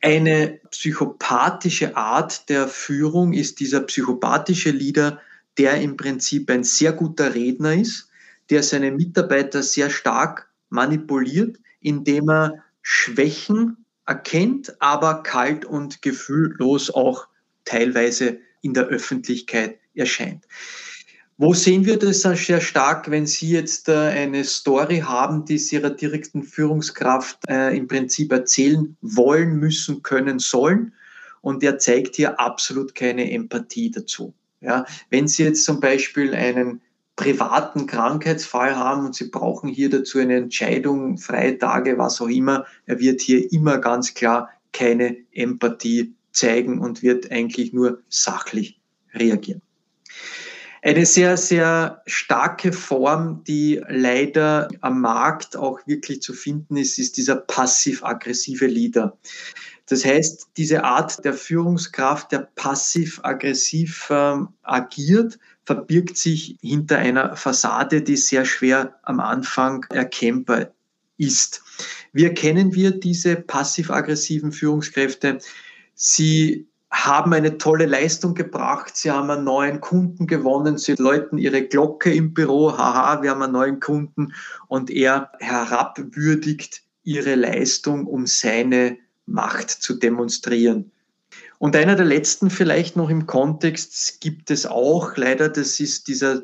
Eine psychopathische Art der Führung ist dieser psychopathische Leader, der im Prinzip ein sehr guter Redner ist, der seine Mitarbeiter sehr stark manipuliert, indem er Schwächen erkennt, aber kalt und gefühllos auch teilweise in der Öffentlichkeit erscheint. Wo sehen wir das sehr stark, wenn Sie jetzt äh, eine Story haben, die Sie Ihrer direkten Führungskraft äh, im Prinzip erzählen wollen, müssen, können, sollen? Und er zeigt hier absolut keine Empathie dazu. Ja, wenn Sie jetzt zum Beispiel einen privaten Krankheitsfall haben und Sie brauchen hier dazu eine Entscheidung, Freitage, was auch immer, er wird hier immer ganz klar keine Empathie zeigen und wird eigentlich nur sachlich reagieren. Eine sehr, sehr starke Form, die leider am Markt auch wirklich zu finden ist, ist dieser passiv-aggressive Leader. Das heißt, diese Art der Führungskraft, der passiv-aggressiv äh, agiert, verbirgt sich hinter einer Fassade, die sehr schwer am Anfang erkennbar ist. Wie erkennen wir diese passiv-aggressiven Führungskräfte? Sie haben eine tolle Leistung gebracht, sie haben einen neuen Kunden gewonnen, sie läuten ihre Glocke im Büro, haha, wir haben einen neuen Kunden und er herabwürdigt ihre Leistung, um seine Macht zu demonstrieren. Und einer der letzten vielleicht noch im Kontext gibt es auch leider, das ist dieser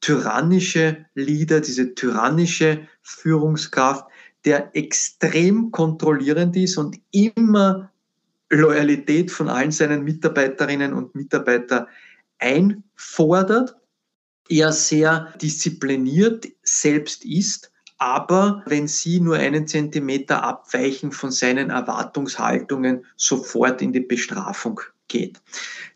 tyrannische Leader, diese tyrannische Führungskraft, der extrem kontrollierend ist und immer Loyalität von allen seinen Mitarbeiterinnen und Mitarbeitern einfordert er sehr diszipliniert selbst ist, aber wenn Sie nur einen Zentimeter abweichen von seinen Erwartungshaltungen, sofort in die Bestrafung geht.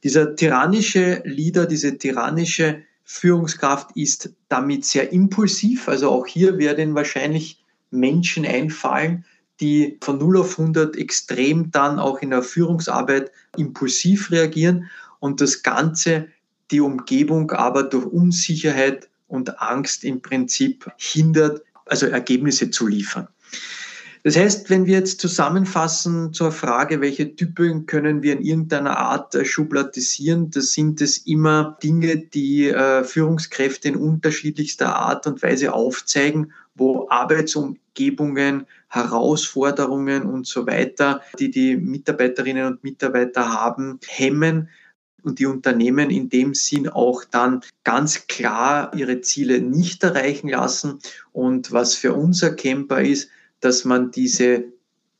Dieser tyrannische Leader, diese tyrannische Führungskraft ist damit sehr impulsiv. Also auch hier werden wahrscheinlich Menschen einfallen, die von 0 auf 100 extrem dann auch in der Führungsarbeit impulsiv reagieren und das Ganze die Umgebung aber durch Unsicherheit und Angst im Prinzip hindert, also Ergebnisse zu liefern. Das heißt, wenn wir jetzt zusammenfassen zur Frage, welche Typen können wir in irgendeiner Art äh, schubladisieren, das sind es immer Dinge, die äh, Führungskräfte in unterschiedlichster Art und Weise aufzeigen, wo Arbeitsumgebungen, Herausforderungen und so weiter, die die Mitarbeiterinnen und Mitarbeiter haben, hemmen und die Unternehmen in dem Sinn auch dann ganz klar ihre Ziele nicht erreichen lassen. Und was für uns erkennbar ist, dass man diese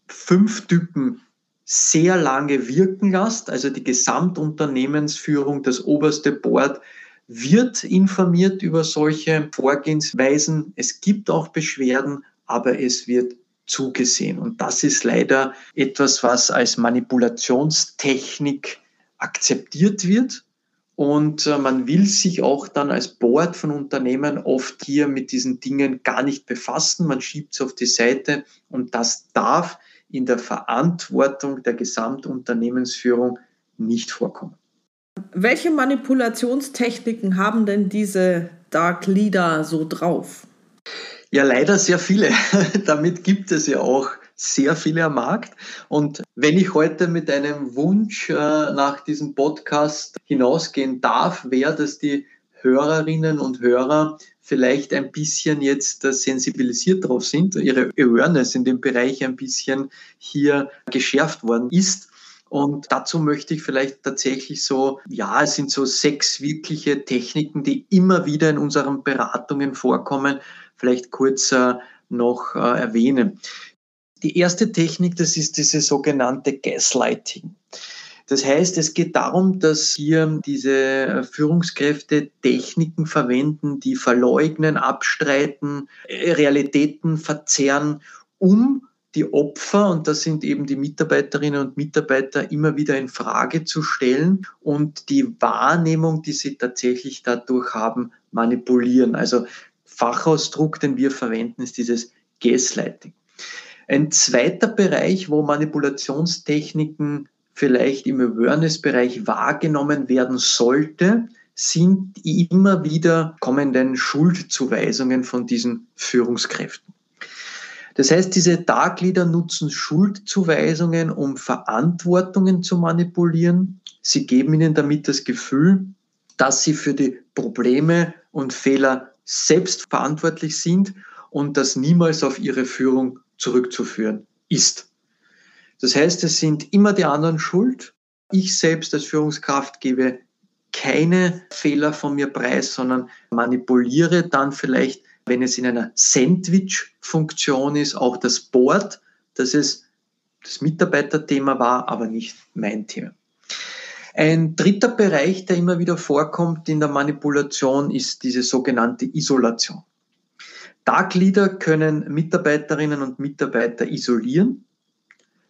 fünf Typen sehr lange wirken lässt, also die Gesamtunternehmensführung, das oberste Board wird informiert über solche Vorgehensweisen. Es gibt auch Beschwerden, aber es wird zugesehen. Und das ist leider etwas, was als Manipulationstechnik akzeptiert wird. Und äh, man will sich auch dann als Board von Unternehmen oft hier mit diesen Dingen gar nicht befassen. Man schiebt es auf die Seite und das darf in der Verantwortung der Gesamtunternehmensführung nicht vorkommen. Welche Manipulationstechniken haben denn diese Dark Leader so drauf? Ja, leider sehr viele. Damit gibt es ja auch sehr viele am Markt. Und wenn ich heute mit einem Wunsch äh, nach diesem Podcast hinausgehen darf, wäre, dass die Hörerinnen und Hörer vielleicht ein bisschen jetzt äh, sensibilisiert darauf sind, ihre Awareness in dem Bereich ein bisschen hier geschärft worden ist. Und dazu möchte ich vielleicht tatsächlich so, ja, es sind so sechs wirkliche Techniken, die immer wieder in unseren Beratungen vorkommen, vielleicht kurz äh, noch äh, erwähnen. Die erste Technik, das ist diese sogenannte Gaslighting. Das heißt, es geht darum, dass hier diese Führungskräfte Techniken verwenden, die verleugnen, abstreiten, Realitäten verzerren, um die Opfer, und das sind eben die Mitarbeiterinnen und Mitarbeiter, immer wieder in Frage zu stellen und die Wahrnehmung, die sie tatsächlich dadurch haben, manipulieren. Also Fachausdruck, den wir verwenden, ist dieses Gaslighting. Ein zweiter Bereich, wo Manipulationstechniken vielleicht im Awareness-Bereich wahrgenommen werden sollte, sind die immer wieder kommenden Schuldzuweisungen von diesen Führungskräften. Das heißt, diese Dark Leader nutzen Schuldzuweisungen, um Verantwortungen zu manipulieren. Sie geben ihnen damit das Gefühl, dass sie für die Probleme und Fehler selbst verantwortlich sind und das niemals auf ihre Führung zurückzuführen ist. Das heißt, es sind immer die anderen schuld. Ich selbst als Führungskraft gebe keine Fehler von mir preis, sondern manipuliere dann vielleicht, wenn es in einer Sandwich-Funktion ist, auch das Board, dass es das Mitarbeiterthema war, aber nicht mein Thema. Ein dritter Bereich, der immer wieder vorkommt in der Manipulation, ist diese sogenannte Isolation. Dark Leader können Mitarbeiterinnen und Mitarbeiter isolieren.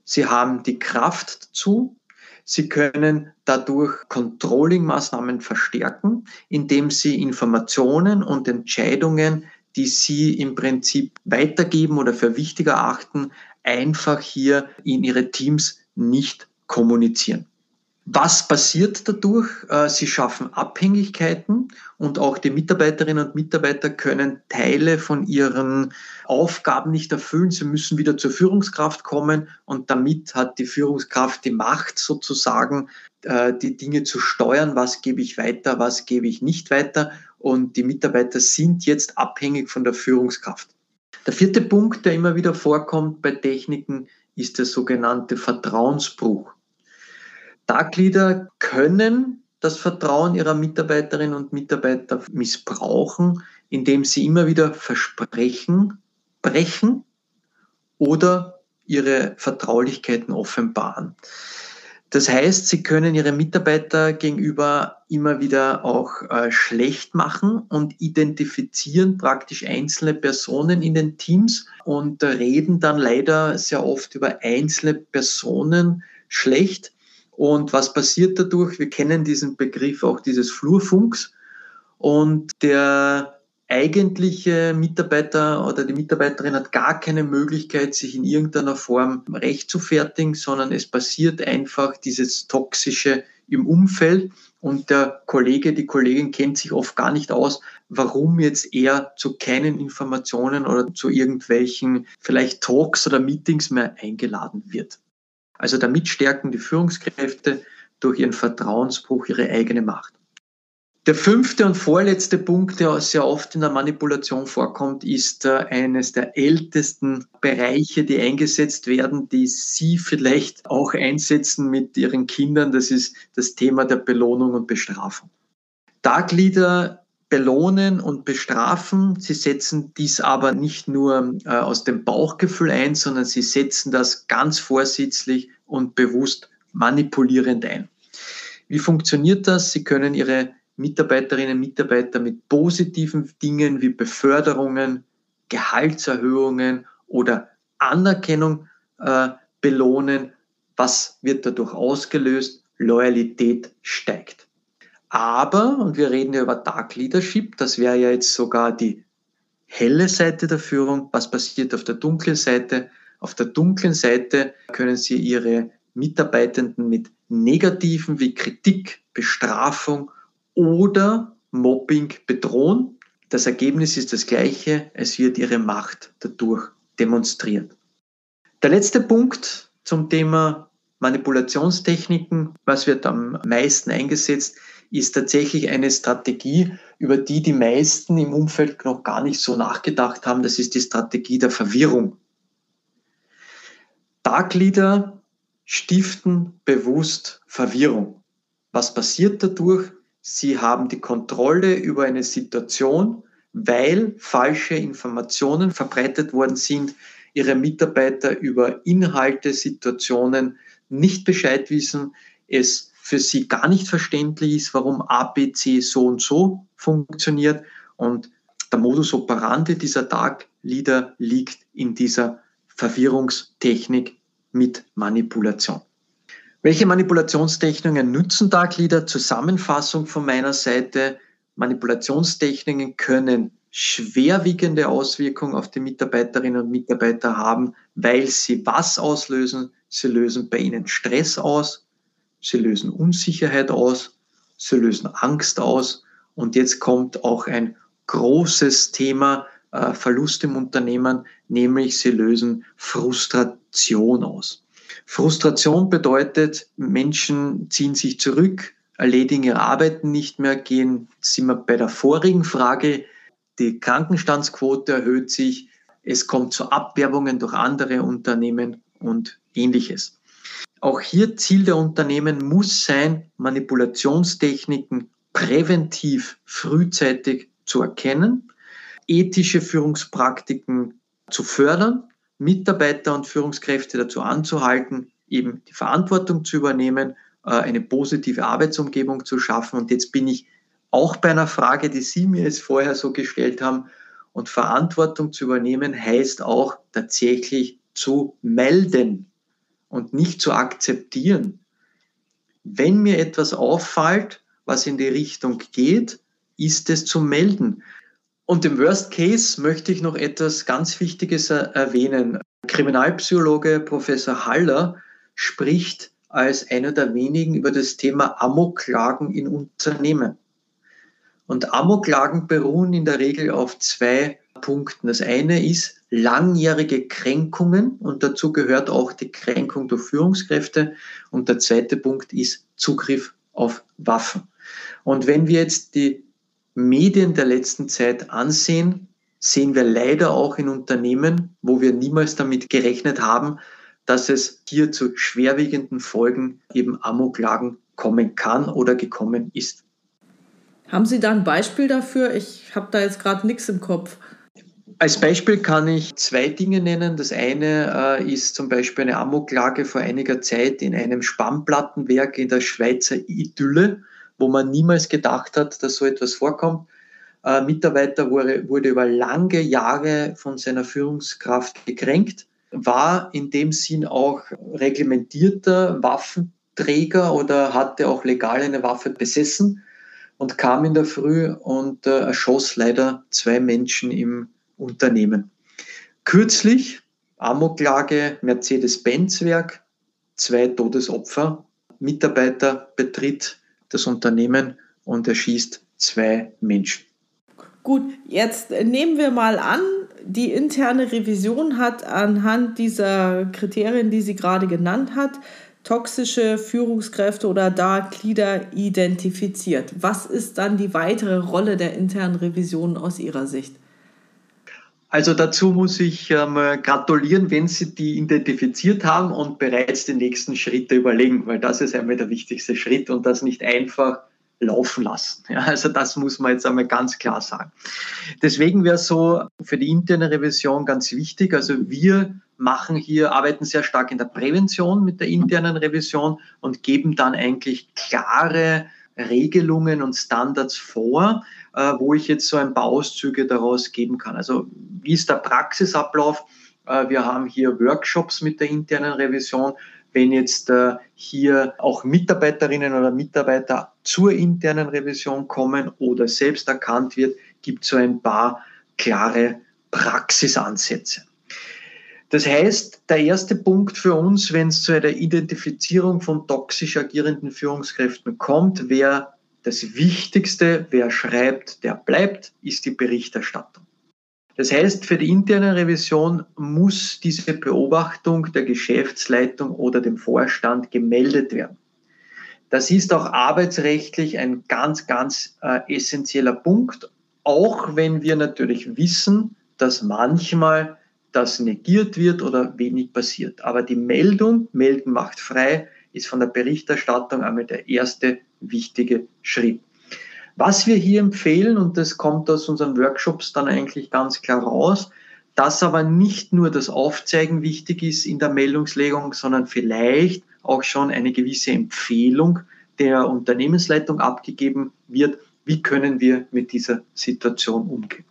Sie haben die Kraft dazu. Sie können dadurch Controlling-Maßnahmen verstärken, indem sie Informationen und Entscheidungen, die sie im Prinzip weitergeben oder für wichtiger achten, einfach hier in ihre Teams nicht kommunizieren. Was passiert dadurch? Äh, sie schaffen Abhängigkeiten und auch die Mitarbeiterinnen und Mitarbeiter können Teile von ihren Aufgaben nicht erfüllen. Sie müssen wieder zur Führungskraft kommen und damit hat die Führungskraft die Macht sozusagen, äh, die Dinge zu steuern. Was gebe ich weiter, was gebe ich nicht weiter? Und die Mitarbeiter sind jetzt abhängig von der Führungskraft. Der vierte Punkt, der immer wieder vorkommt bei Techniken, ist der sogenannte Vertrauensbruch. Dark Leader können das Vertrauen ihrer Mitarbeiterinnen und Mitarbeiter missbrauchen, indem sie immer wieder Versprechen brechen oder ihre Vertraulichkeiten offenbaren. Das heißt, sie können ihre Mitarbeiter gegenüber immer wieder auch äh, schlecht machen und identifizieren praktisch einzelne Personen in den Teams und reden dann leider sehr oft über einzelne Personen schlecht. Und was passiert dadurch? Wir kennen diesen Begriff auch dieses Flurfunks. Und der eigentliche Mitarbeiter oder die Mitarbeiterin hat gar keine Möglichkeit, sich in irgendeiner Form recht zu fertigen, sondern es passiert einfach dieses Toxische im Umfeld und der Kollege, die Kollegin kennt sich oft gar nicht aus, warum jetzt er zu keinen Informationen oder zu irgendwelchen vielleicht Talks oder Meetings mehr eingeladen wird. Also damit stärken die Führungskräfte durch ihren Vertrauensbruch ihre eigene Macht. Der fünfte und vorletzte Punkt, der sehr oft in der Manipulation vorkommt, ist äh, eines der ältesten Bereiche, die eingesetzt werden, die Sie vielleicht auch einsetzen mit Ihren Kindern. Das ist das Thema der Belohnung und Bestrafung. Dark Leader belohnen und bestrafen. Sie setzen dies aber nicht nur äh, aus dem Bauchgefühl ein, sondern sie setzen das ganz vorsätzlich und bewusst manipulierend ein. Wie funktioniert das? Sie können Ihre Mitarbeiterinnen und Mitarbeiter mit positiven Dingen wie Beförderungen, Gehaltserhöhungen oder Anerkennung äh, belohnen. Was wird dadurch ausgelöst? Loyalität steigt. Aber, und wir reden ja über Dark Leadership, das wäre ja jetzt sogar die helle Seite der Führung. Was passiert auf der dunklen Seite? Auf der dunklen Seite können Sie Ihre Mitarbeitenden mit Negativen wie Kritik, Bestrafung oder Mobbing bedrohen. Das Ergebnis ist das gleiche, es wird ihre Macht dadurch demonstriert. Der letzte Punkt zum Thema Manipulationstechniken, was wird am meisten eingesetzt, ist tatsächlich eine Strategie, über die die meisten im Umfeld noch gar nicht so nachgedacht haben. Das ist die Strategie der Verwirrung. Dark Leader stiften bewusst Verwirrung. Was passiert dadurch? Sie haben die Kontrolle über eine Situation, weil falsche Informationen verbreitet worden sind, ihre Mitarbeiter über Inhalte, Situationen nicht Bescheid wissen, es für sie gar nicht verständlich ist, warum ABC so und so funktioniert und der Modus operandi dieser Dark Leader liegt in dieser Verwirrungstechnik mit Manipulation. Welche Manipulationstechniken nutzen Dark Leader? Zusammenfassung von meiner Seite. Manipulationstechniken können schwerwiegende Auswirkungen auf die Mitarbeiterinnen und Mitarbeiter haben, weil sie was auslösen? Sie lösen bei ihnen Stress aus, sie lösen Unsicherheit aus, sie lösen Angst aus und jetzt kommt auch ein großes Thema äh, Verlust im Unternehmen, nämlich sie lösen Frustration aus. Frustration bedeutet, Menschen ziehen sich zurück, erledigen ihre Arbeiten nicht mehr, gehen, sind wir bei der vorigen Frage, die Krankenstandsquote erhöht sich, es kommt zu Abwerbungen durch andere Unternehmen und ähnliches. Auch hier Ziel der Unternehmen muss sein, Manipulationstechniken präventiv frühzeitig zu erkennen, ethische Führungspraktiken zu fördern Mitarbeiter und Führungskräfte dazu anzuhalten, eben die Verantwortung zu übernehmen, äh, eine positive Arbeitsumgebung zu schaffen. Und jetzt bin ich auch bei einer Frage, die Sie mir jetzt vorher so gestellt haben. Und Verantwortung zu übernehmen heißt auch tatsächlich zu melden und nicht zu akzeptieren. Wenn mir etwas auffällt, was in die Richtung geht, ist es zu melden. Und im Worst Case möchte ich noch etwas ganz Wichtiges erwähnen. Kriminalpsychologe Professor Haller spricht als einer der wenigen über das Thema Amoklagen in Unternehmen. Und Amoklagen beruhen in der Regel auf zwei Punkten. Das eine ist langjährige Kränkungen und dazu gehört auch die Kränkung durch Führungskräfte. Und der zweite Punkt ist Zugriff auf Waffen. Und wenn wir jetzt die Medien der letzten Zeit ansehen, sehen wir leider auch in Unternehmen, wo wir niemals damit gerechnet haben, dass es hier zu schwerwiegenden Folgen eben Amoklagen kommen kann oder gekommen ist. Haben Sie da ein Beispiel dafür? Ich habe da jetzt gerade nichts im Kopf. Als Beispiel kann ich zwei Dinge nennen. Das eine äh, ist zum Beispiel eine Amoklage vor einiger Zeit in einem Spannplattenwerk in der Schweizer Idylle, wo man niemals gedacht hat, dass so etwas vorkommt. Äh, Mitarbeiter wurde, wurde über lange Jahre von seiner Führungskraft gekränkt, war in dem Sinn auch reglementierter Waffenträger oder hatte auch legal eine Waffe besessen und kam in der Früh und äh, erschoss leider zwei Menschen im Unternehmen. Kürzlich Amoklage Mercedes-Benz-Werk, zwei Todesopfer. Mitarbeiter betritt das Unternehmen und erschießt zwei Menschen. Gut, jetzt nehmen wir mal an, die interne Revision hat anhand dieser Kriterien, die sie gerade genannt hat, toxische Führungskräfte oder Dark-Leader identifiziert. Was ist dann die weitere Rolle der internen Revision aus Ihrer Sicht? Also dazu muss ich ähm, gratulieren, wenn Sie die identifiziert haben und bereits die nächsten Schritte überlegen, weil das ist einmal der wichtigste Schritt und das nicht einfach laufen lassen. Ja, also das muss man jetzt einmal ganz klar sagen. Deswegen wäre so für die interne Revision ganz wichtig. Also wir machen hier, arbeiten sehr stark in der Prävention mit der internen Revision und geben dann eigentlich klare Regelungen und Standards vor, wo ich jetzt so ein paar Auszüge daraus geben kann. Also wie ist der Praxisablauf? Äh, wir haben hier Workshops mit der internen Revision. Wenn jetzt äh, hier auch Mitarbeiterinnen oder Mitarbeiter zur internen Revision kommen oder selbst erkannt wird, gibt es so ein paar klare Praxisansätze. Das heißt, der erste Punkt für uns, wenn es zu einer Identifizierung von toxisch agierenden Führungskräften kommt, wäre das Wichtigste, wer schreibt, der bleibt, ist die Berichterstattung. Das heißt, für die interne Revision muss diese Beobachtung der Geschäftsleitung oder dem Vorstand gemeldet werden. Das ist auch arbeitsrechtlich ein ganz, ganz äh, essentieller Punkt, auch wenn wir natürlich wissen, dass manchmal das negiert wird oder wenig passiert. Aber die Meldung, melden macht frei, ist von der Berichterstattung einmal der erste wichtige Schritt. Was wir hier empfehlen, und das kommt aus unseren Workshops dann eigentlich ganz klar raus, dass aber nicht nur das Aufzeigen wichtig ist in der Meldungslegung, sondern vielleicht auch schon eine gewisse Empfehlung der Unternehmensleitung abgegeben wird, wie können wir mit dieser Situation umgehen.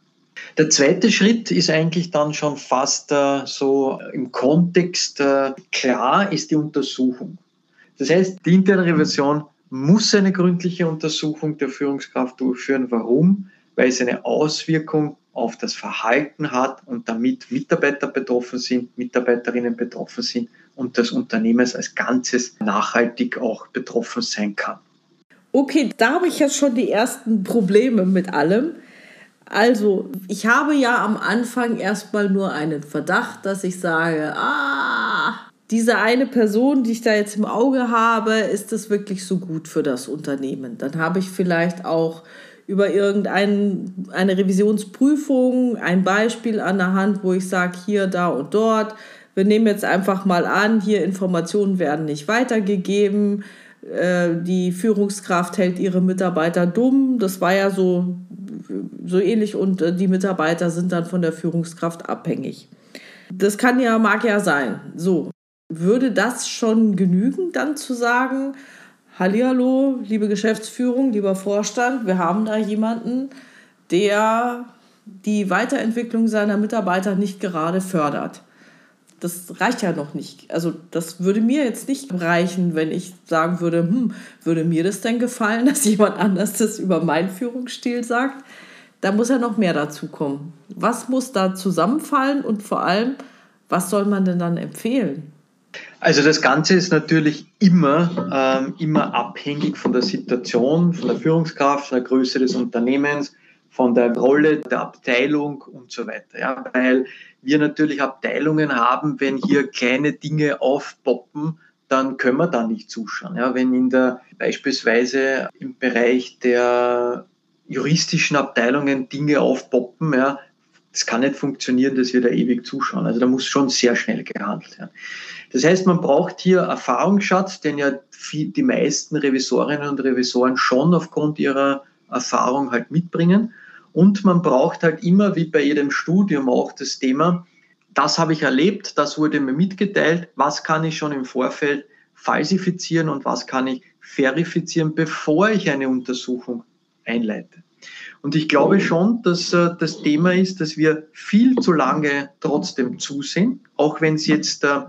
Der zweite Schritt ist eigentlich dann schon fast äh, so im Kontext äh, klar, ist die Untersuchung. Das heißt, die interne Revision muss eine gründliche Untersuchung der Führungskraft durchführen. Warum? Weil es eine Auswirkung auf das Verhalten hat und damit Mitarbeiter betroffen sind, Mitarbeiterinnen betroffen sind und das Unternehmen als Ganzes nachhaltig auch betroffen sein kann. Okay, da habe ich jetzt schon die ersten Probleme mit allem. Also, ich habe ja am Anfang erstmal nur einen Verdacht, dass ich sage, ah, diese eine Person, die ich da jetzt im Auge habe, ist das wirklich so gut für das Unternehmen? Dann habe ich vielleicht auch über irgendeine Revisionsprüfung ein Beispiel an der Hand, wo ich sage, hier, da und dort. Wir nehmen jetzt einfach mal an, hier Informationen werden nicht weitergegeben. Äh, die Führungskraft hält ihre Mitarbeiter dumm. Das war ja so so ähnlich und äh, die Mitarbeiter sind dann von der Führungskraft abhängig. Das kann ja, mag ja sein. So, würde das schon genügen, dann zu sagen, Hallihallo, liebe Geschäftsführung, lieber Vorstand, wir haben da jemanden, der die Weiterentwicklung seiner Mitarbeiter nicht gerade fördert. Das reicht ja noch nicht. Also das würde mir jetzt nicht reichen, wenn ich sagen würde, hm, würde mir das denn gefallen, dass jemand anders das über meinen Führungsstil sagt? Da muss ja noch mehr dazu kommen. Was muss da zusammenfallen und vor allem, was soll man denn dann empfehlen? Also das Ganze ist natürlich immer, ähm, immer abhängig von der Situation, von der Führungskraft, von der Größe des Unternehmens, von der Rolle der Abteilung und so weiter. Ja, weil wir natürlich Abteilungen haben, wenn hier kleine Dinge aufpoppen, dann können wir da nicht zuschauen. Ja, wenn in der beispielsweise im Bereich der juristischen Abteilungen Dinge aufpoppen, ja, das kann nicht funktionieren, dass wir da ewig zuschauen. Also da muss schon sehr schnell gehandelt werden. Das heißt, man braucht hier Erfahrungsschatz, den ja die meisten Revisorinnen und Revisoren schon aufgrund ihrer Erfahrung halt mitbringen. Und man braucht halt immer, wie bei jedem Studium, auch das Thema, das habe ich erlebt, das wurde mir mitgeteilt, was kann ich schon im Vorfeld falsifizieren und was kann ich verifizieren, bevor ich eine Untersuchung einleite. Und ich glaube schon, dass äh, das Thema ist, dass wir viel zu lange trotzdem zusehen, auch wenn es jetzt äh,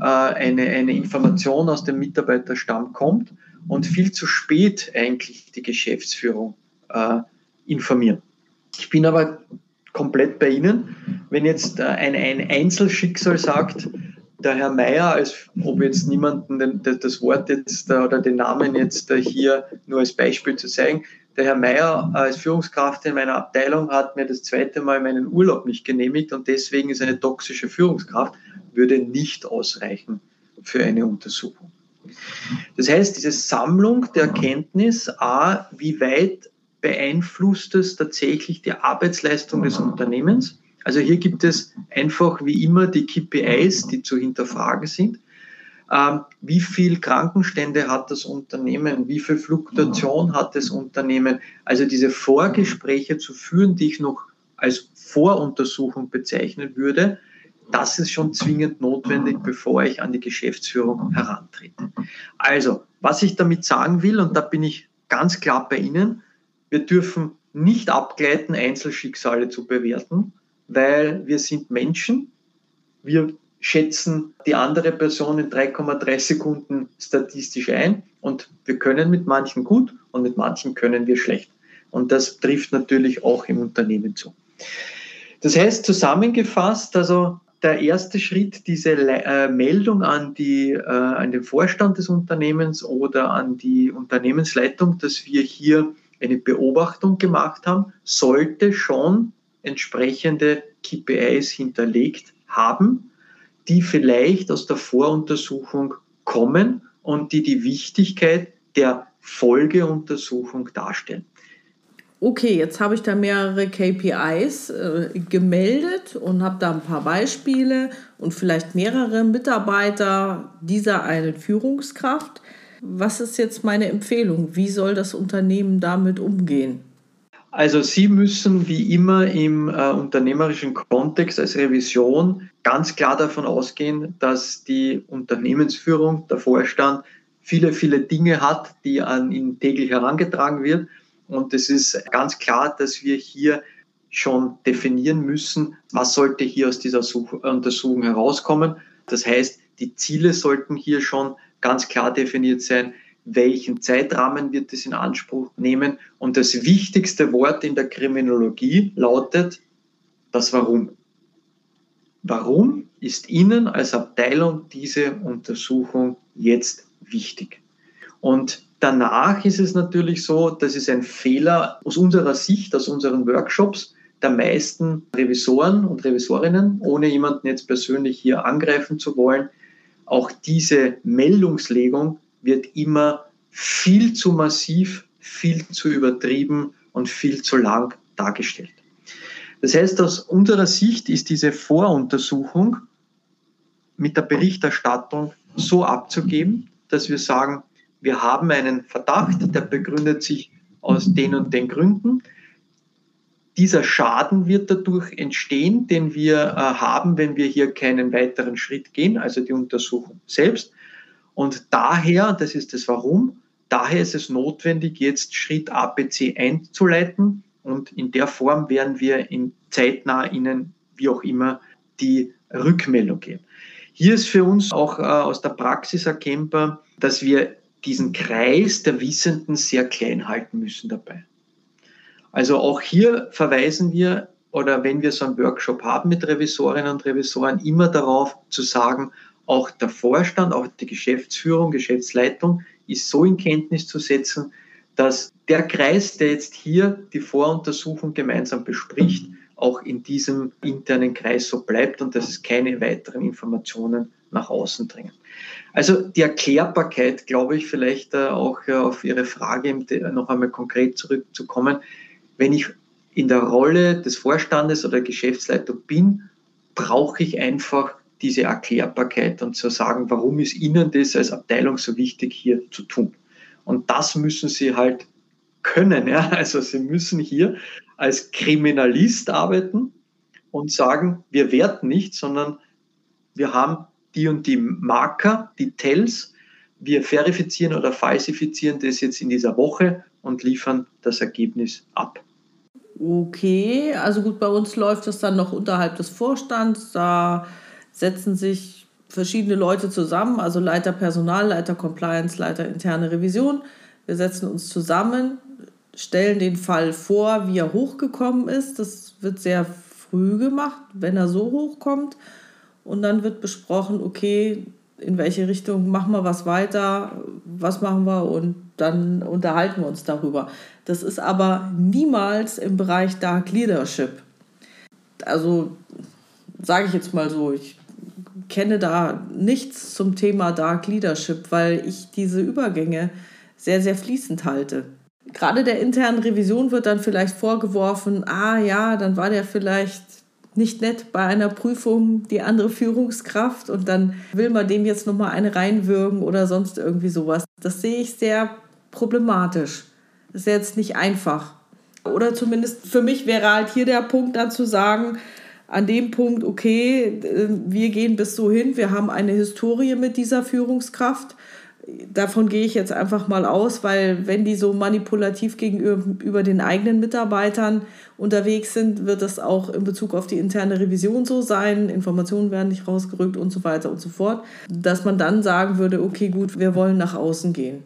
eine, eine Information aus dem Mitarbeiterstamm kommt und viel zu spät eigentlich die Geschäftsführung äh, informieren. Ich bin aber komplett bei Ihnen. Wenn jetzt äh, ein, ein Einzelschicksal sagt, der Herr Meier, als ob jetzt niemanden das Wort jetzt äh, oder den Namen jetzt äh, hier nur als Beispiel zu zeigen, der Herr Meier als Führungskraft in meiner Abteilung hat mir das zweite Mal meinen Urlaub nicht genehmigt und deswegen ist eine toxische Führungskraft, würde nicht ausreichen für eine Untersuchung. Das heißt, diese Sammlung der Erkenntnis, a, wie weit beeinflusst es tatsächlich die Arbeitsleistung des Unternehmens? Also hier gibt es einfach wie immer die KPIs, die zu hinterfragen sind. Ähm, wie viel Krankenstände hat das Unternehmen? Wie viel Fluktuation hat das Unternehmen? Also diese Vorgespräche zu führen, die ich noch als Voruntersuchung bezeichnen würde, das ist schon zwingend notwendig, bevor ich an die Geschäftsführung herantrete. Also, was ich damit sagen will, und da bin ich ganz klar bei Ihnen, wir dürfen nicht abgleiten, Einzelschicksale zu bewerten, weil wir sind Menschen. Wir schätzen die andere Person in 3,3 Sekunden statistisch ein und wir können mit manchen gut und mit manchen können wir schlecht. Und das trifft natürlich auch im Unternehmen zu. Das heißt zusammengefasst, also der erste Schritt, diese äh, Meldung an, die, äh, an den Vorstand des Unternehmens oder an die Unternehmensleitung, dass wir hier eine Beobachtung gemacht haben, sollte schon entsprechende KPIs hinterlegt haben, die vielleicht aus der Voruntersuchung kommen und die die Wichtigkeit der Folgeuntersuchung darstellen. Okay, jetzt habe ich da mehrere KPIs äh, gemeldet und habe da ein paar Beispiele und vielleicht mehrere Mitarbeiter dieser einen Führungskraft. Was ist jetzt meine Empfehlung? Wie soll das Unternehmen damit umgehen? Also Sie müssen wie immer im äh, unternehmerischen Kontext als Revision ganz klar davon ausgehen, dass die Unternehmensführung, der Vorstand, viele, viele Dinge hat, die an ihn täglich herangetragen wird. Und es ist ganz klar, dass wir hier schon definieren müssen, was sollte hier aus dieser Untersuchung herauskommen. Das heißt, die Ziele sollten hier schon ganz klar definiert sein, welchen Zeitrahmen wird es in Anspruch nehmen. Und das wichtigste Wort in der Kriminologie lautet das Warum. Warum ist Ihnen als Abteilung diese Untersuchung jetzt wichtig? Und danach ist es natürlich so, das ist ein Fehler aus unserer Sicht, aus unseren Workshops der meisten Revisoren und Revisorinnen, ohne jemanden jetzt persönlich hier angreifen zu wollen, auch diese Meldungslegung wird immer viel zu massiv, viel zu übertrieben und viel zu lang dargestellt. Das heißt, aus unserer Sicht ist diese Voruntersuchung mit der Berichterstattung so abzugeben, dass wir sagen, wir haben einen Verdacht, der begründet sich aus den und den Gründen dieser Schaden wird dadurch entstehen, den wir äh, haben, wenn wir hier keinen weiteren Schritt gehen, also die Untersuchung selbst. Und daher, das ist das Warum, daher ist es notwendig, jetzt Schritt ABC einzuleiten. Und in der Form werden wir in zeitnah Ihnen, wie auch immer, die Rückmeldung geben. Hier ist für uns auch äh, aus der Praxis erkennbar, dass wir diesen Kreis der Wissenden sehr klein halten müssen dabei. Also auch hier verweisen wir oder wenn wir so einen Workshop haben mit Revisorinnen und Revisoren, immer darauf zu sagen, auch der Vorstand, auch die Geschäftsführung, Geschäftsleitung ist so in Kenntnis zu setzen, dass der Kreis, der jetzt hier die Voruntersuchung gemeinsam bespricht, auch in diesem internen Kreis so bleibt und dass es keine weiteren Informationen nach außen dringen. Also die Erklärbarkeit, glaube ich, vielleicht äh, auch auf Ihre Frage noch einmal konkret zurückzukommen, wenn ich in der Rolle des Vorstandes oder Geschäftsleitung bin, brauche ich einfach diese Erklärbarkeit und zu sagen, warum ist Ihnen das als Abteilung so wichtig hier zu tun. Und das müssen Sie halt können. Ja? Also Sie müssen hier als Kriminalist arbeiten und sagen, wir werten nicht, sondern wir haben die und die Marker, die Tells, wir verifizieren oder falsifizieren das jetzt in dieser Woche und liefern das Ergebnis ab. Okay, also gut, bei uns läuft das dann noch unterhalb des Vorstands. Da setzen sich verschiedene Leute zusammen, also Leiter Personal, Leiter Compliance, Leiter interne Revision. Wir setzen uns zusammen, stellen den Fall vor, wie er hochgekommen ist. Das wird sehr früh gemacht, wenn er so hochkommt. Und dann wird besprochen, okay, in welche Richtung machen wir was weiter, was machen wir und dann unterhalten wir uns darüber. Das ist aber niemals im Bereich Dark Leadership. Also sage ich jetzt mal so, ich kenne da nichts zum Thema Dark Leadership, weil ich diese Übergänge sehr, sehr fließend halte. Gerade der internen Revision wird dann vielleicht vorgeworfen, ah ja, dann war der vielleicht nicht nett bei einer Prüfung die andere Führungskraft und dann will man dem jetzt nochmal eine reinwürgen oder sonst irgendwie sowas. Das sehe ich sehr problematisch. Das ist jetzt nicht einfach. Oder zumindest für mich wäre halt hier der Punkt dann zu sagen, an dem Punkt, okay, äh, wir gehen bis so hin, wir haben eine Historie mit dieser Führungskraft davon gehe ich jetzt einfach mal aus, weil wenn die so manipulativ gegenüber den eigenen Mitarbeitern unterwegs sind, wird das auch in Bezug auf die interne Revision so sein. Informationen werden nicht rausgerückt und so weiter und so fort, dass man dann sagen würde, okay, gut, wir wollen nach außen gehen.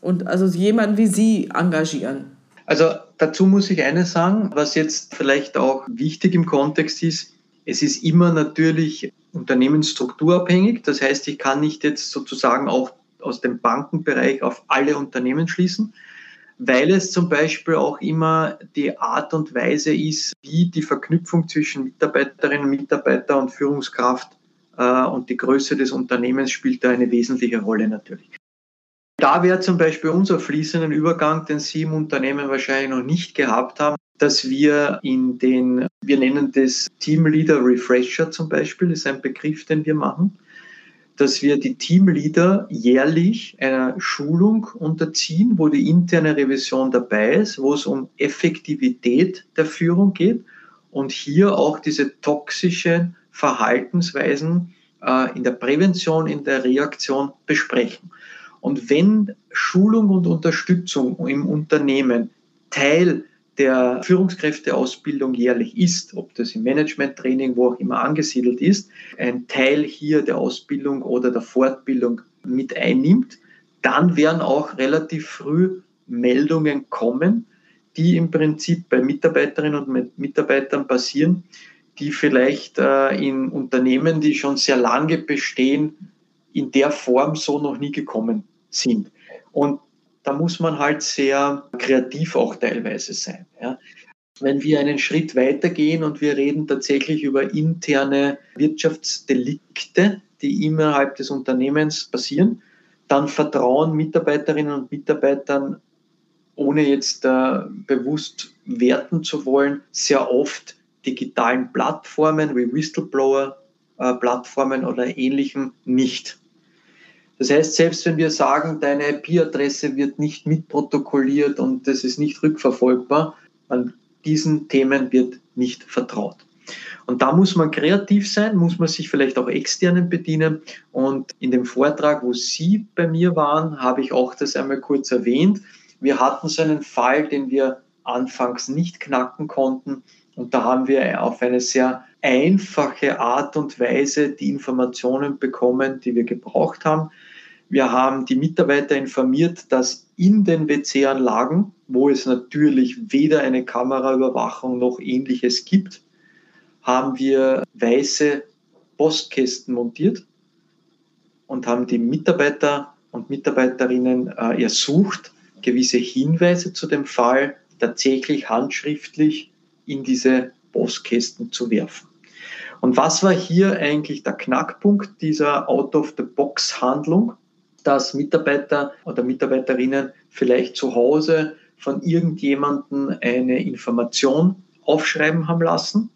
Und also jemanden wie Sie engagieren. Also dazu muss ich eines sagen, was jetzt vielleicht auch wichtig im Kontext ist. Es ist immer natürlich unternehmensstrukturabhängig. Das heißt, ich kann nicht jetzt sozusagen auch aus dem Bankenbereich auf alle Unternehmen schließen, weil es zum Beispiel auch immer die Art und Weise ist, wie die Verknüpfung zwischen Mitarbeiterinnen, Mitarbeiter und Führungskraft äh, und die Größe des Unternehmens spielt da eine wesentliche Rolle natürlich. Da wäre zum Beispiel unser fließenden Übergang, den Sie im Unternehmen wahrscheinlich noch nicht gehabt haben, dass wir in den, wir nennen das Team Leader Refresher zum Beispiel, ist ein Begriff, den wir machen dass wir die Teamleader jährlich einer Schulung unterziehen, wo die interne Revision dabei ist, wo es um Effektivität der Führung geht und hier auch diese toxischen Verhaltensweisen äh, in der Prävention, in der Reaktion besprechen. Und wenn Schulung und Unterstützung im Unternehmen Teil der Führungskräfteausbildung jährlich ist, ob das im Managementtraining, wo auch immer angesiedelt ist, ein Teil hier der Ausbildung oder der Fortbildung mit einnimmt, dann werden auch relativ früh Meldungen kommen, die im Prinzip bei Mitarbeiterinnen und Mitarbeitern passieren, die vielleicht äh, in Unternehmen, die schon sehr lange bestehen, in der Form so noch nie gekommen sind. Und da muss man halt sehr kreativ auch teilweise sein. Ja. Wenn wir einen Schritt weitergehen und wir reden tatsächlich über interne Wirtschaftsdelikte, die innerhalb des Unternehmens passieren, dann vertrauen Mitarbeiterinnen und Mitarbeitern, ohne jetzt äh, bewusst werten zu wollen, sehr oft digitalen Plattformen wie Whistleblower-Plattformen äh, oder ähnlichem nicht. Das heißt, selbst wenn wir sagen, deine IP-Adresse wird nicht mitprotokolliert und das ist nicht rückverfolgbar, an diesen Themen wird nicht vertraut. Und da muss man kreativ sein, muss man sich vielleicht auch externen bedienen. Und in dem Vortrag, wo Sie bei mir waren, habe ich auch das einmal kurz erwähnt. Wir hatten so einen Fall, den wir anfangs nicht knacken konnten. Und da haben wir auf eine sehr einfache Art und Weise die Informationen bekommen, die wir gebraucht haben. Wir haben die Mitarbeiter informiert, dass in den WC-Anlagen, wo es natürlich weder eine Kameraüberwachung noch ähnliches gibt, haben wir weiße Postkästen montiert und haben die Mitarbeiter und Mitarbeiterinnen äh, ersucht, gewisse Hinweise zu dem Fall tatsächlich handschriftlich in diese Postkästen zu werfen. Und was war hier eigentlich der Knackpunkt dieser Out-of-the-Box-Handlung? dass Mitarbeiter oder Mitarbeiterinnen vielleicht zu Hause von irgendjemandem eine Information aufschreiben haben lassen,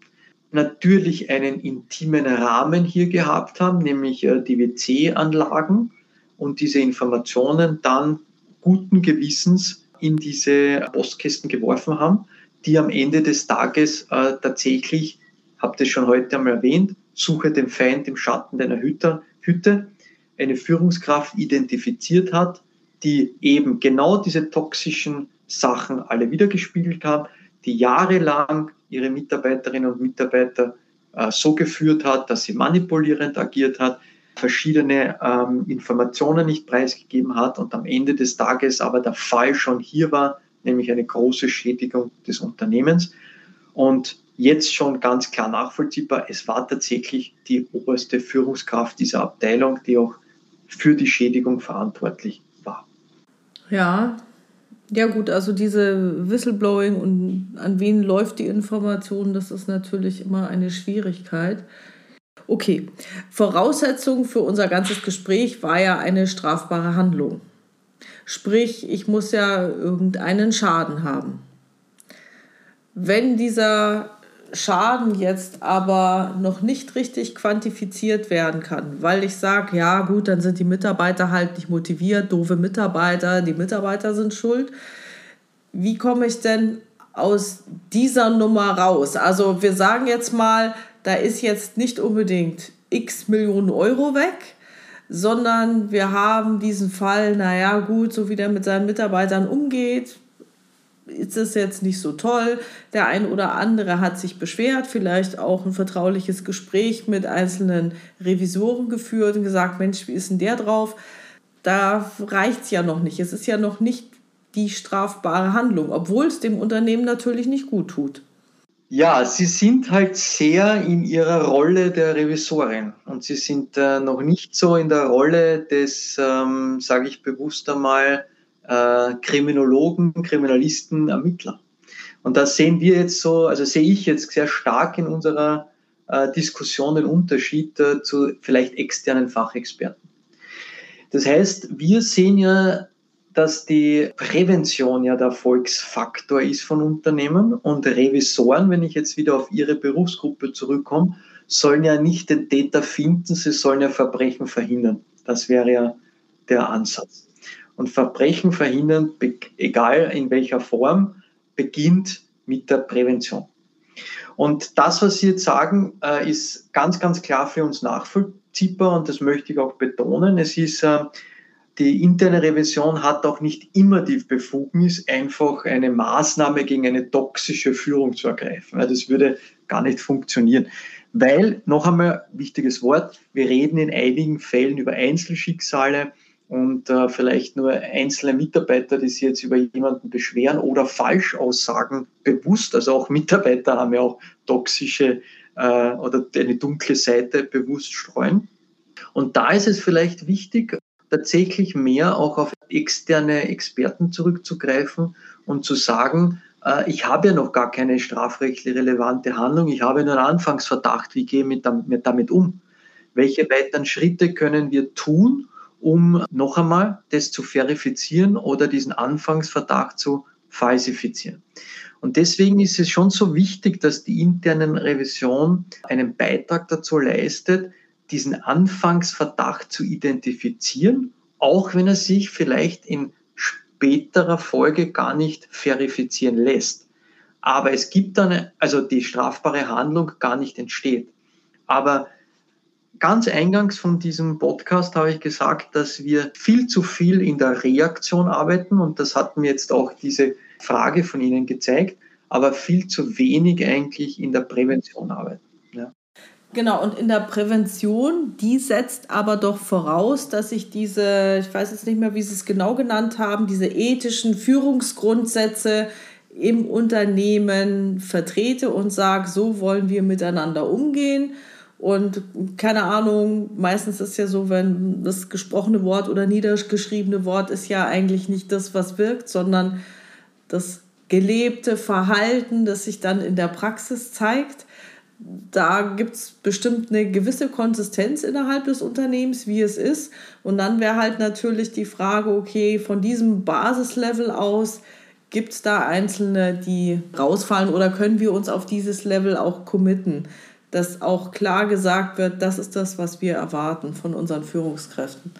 natürlich einen intimen Rahmen hier gehabt haben, nämlich äh, die WC-Anlagen und diese Informationen dann guten Gewissens in diese Postkästen geworfen haben, die am Ende des Tages äh, tatsächlich, habt ihr schon heute einmal erwähnt, suche den Feind im Schatten deiner Hütte, Hütte, eine Führungskraft identifiziert hat, die eben genau diese toxischen Sachen alle wiedergespiegelt haben, die jahrelang ihre Mitarbeiterinnen und Mitarbeiter äh, so geführt hat, dass sie manipulierend agiert hat, verschiedene ähm, Informationen nicht preisgegeben hat und am Ende des Tages aber der Fall schon hier war, nämlich eine große Schädigung des Unternehmens. Und jetzt schon ganz klar nachvollziehbar, es war tatsächlich die oberste Führungskraft dieser Abteilung, die auch für die Schädigung verantwortlich war. Ja, ja gut, also diese Whistleblowing und an wen läuft die Information, das ist natürlich immer eine Schwierigkeit. Okay, Voraussetzung für unser ganzes Gespräch war ja eine strafbare Handlung. Sprich, ich muss ja irgendeinen Schaden haben. Wenn dieser Schaden jetzt aber noch nicht richtig quantifiziert werden kann, weil ich sage, ja gut, dann sind die Mitarbeiter halt nicht motiviert, doofe Mitarbeiter, die Mitarbeiter sind schuld. Wie komme ich denn aus dieser Nummer raus? Also wir sagen jetzt mal, da ist jetzt nicht unbedingt x Millionen Euro weg, sondern wir haben diesen Fall, naja gut, so wie der mit seinen Mitarbeitern umgeht, ist es jetzt nicht so toll. Der ein oder andere hat sich beschwert, vielleicht auch ein vertrauliches Gespräch mit einzelnen Revisoren geführt und gesagt, Mensch, wie ist denn der drauf? Da reicht es ja noch nicht. Es ist ja noch nicht die strafbare Handlung, obwohl es dem Unternehmen natürlich nicht gut tut. Ja, Sie sind halt sehr in Ihrer Rolle der Revisorin und Sie sind äh, noch nicht so in der Rolle des, ähm, sage ich bewusst einmal, äh, Kriminologen, Kriminalisten, Ermittler. Und da sehen wir jetzt so, also sehe ich jetzt sehr stark in unserer äh, Diskussion den Unterschied äh, zu vielleicht externen Fachexperten. Das heißt, wir sehen ja, dass die Prävention ja der Erfolgsfaktor ist von Unternehmen und Revisoren, wenn ich jetzt wieder auf ihre Berufsgruppe zurückkomme, sollen ja nicht den Täter finden, sie sollen ja Verbrechen verhindern. Das wäre ja der Ansatz. Und Verbrechen verhindern, egal in welcher Form, beginnt mit der Prävention. Und das, was Sie jetzt sagen, äh, ist ganz, ganz klar für uns nachvollziehbar und das möchte ich auch betonen. Es ist, äh, die interne Revision hat auch nicht immer die Befugnis, einfach eine Maßnahme gegen eine toxische Führung zu ergreifen. Das würde gar nicht funktionieren. Weil, noch einmal wichtiges Wort, wir reden in einigen Fällen über Einzelschicksale, und äh, vielleicht nur einzelne Mitarbeiter, die sich jetzt über jemanden beschweren oder Falschaussagen bewusst, also auch Mitarbeiter haben ja auch toxische äh, oder eine dunkle Seite bewusst streuen. Und da ist es vielleicht wichtig, tatsächlich mehr auch auf externe Experten zurückzugreifen und zu sagen, äh, ich habe ja noch gar keine strafrechtlich relevante Handlung, ich habe nur einen Anfangsverdacht, wie gehe ich damit um? Welche weiteren Schritte können wir tun, um noch einmal das zu verifizieren oder diesen Anfangsverdacht zu falsifizieren. Und deswegen ist es schon so wichtig, dass die internen Revision einen Beitrag dazu leistet, diesen Anfangsverdacht zu identifizieren, auch wenn er sich vielleicht in späterer Folge gar nicht verifizieren lässt. Aber es gibt dann, also die strafbare Handlung gar nicht entsteht. Aber Ganz eingangs von diesem Podcast habe ich gesagt, dass wir viel zu viel in der Reaktion arbeiten und das hat mir jetzt auch diese Frage von Ihnen gezeigt, aber viel zu wenig eigentlich in der Prävention arbeiten. Ja. Genau, und in der Prävention, die setzt aber doch voraus, dass ich diese, ich weiß jetzt nicht mehr, wie Sie es genau genannt haben, diese ethischen Führungsgrundsätze im Unternehmen vertrete und sage, so wollen wir miteinander umgehen und keine Ahnung, meistens ist ja so, wenn das gesprochene Wort oder niedergeschriebene Wort ist ja eigentlich nicht das, was wirkt, sondern das gelebte Verhalten, das sich dann in der Praxis zeigt. Da gibt es bestimmt eine gewisse Konsistenz innerhalb des Unternehmens, wie es ist. Und dann wäre halt natürlich die Frage, okay, von diesem Basislevel aus, gibt es da Einzelne, die rausfallen oder können wir uns auf dieses Level auch committen? Dass auch klar gesagt wird, das ist das, was wir erwarten von unseren Führungskräften.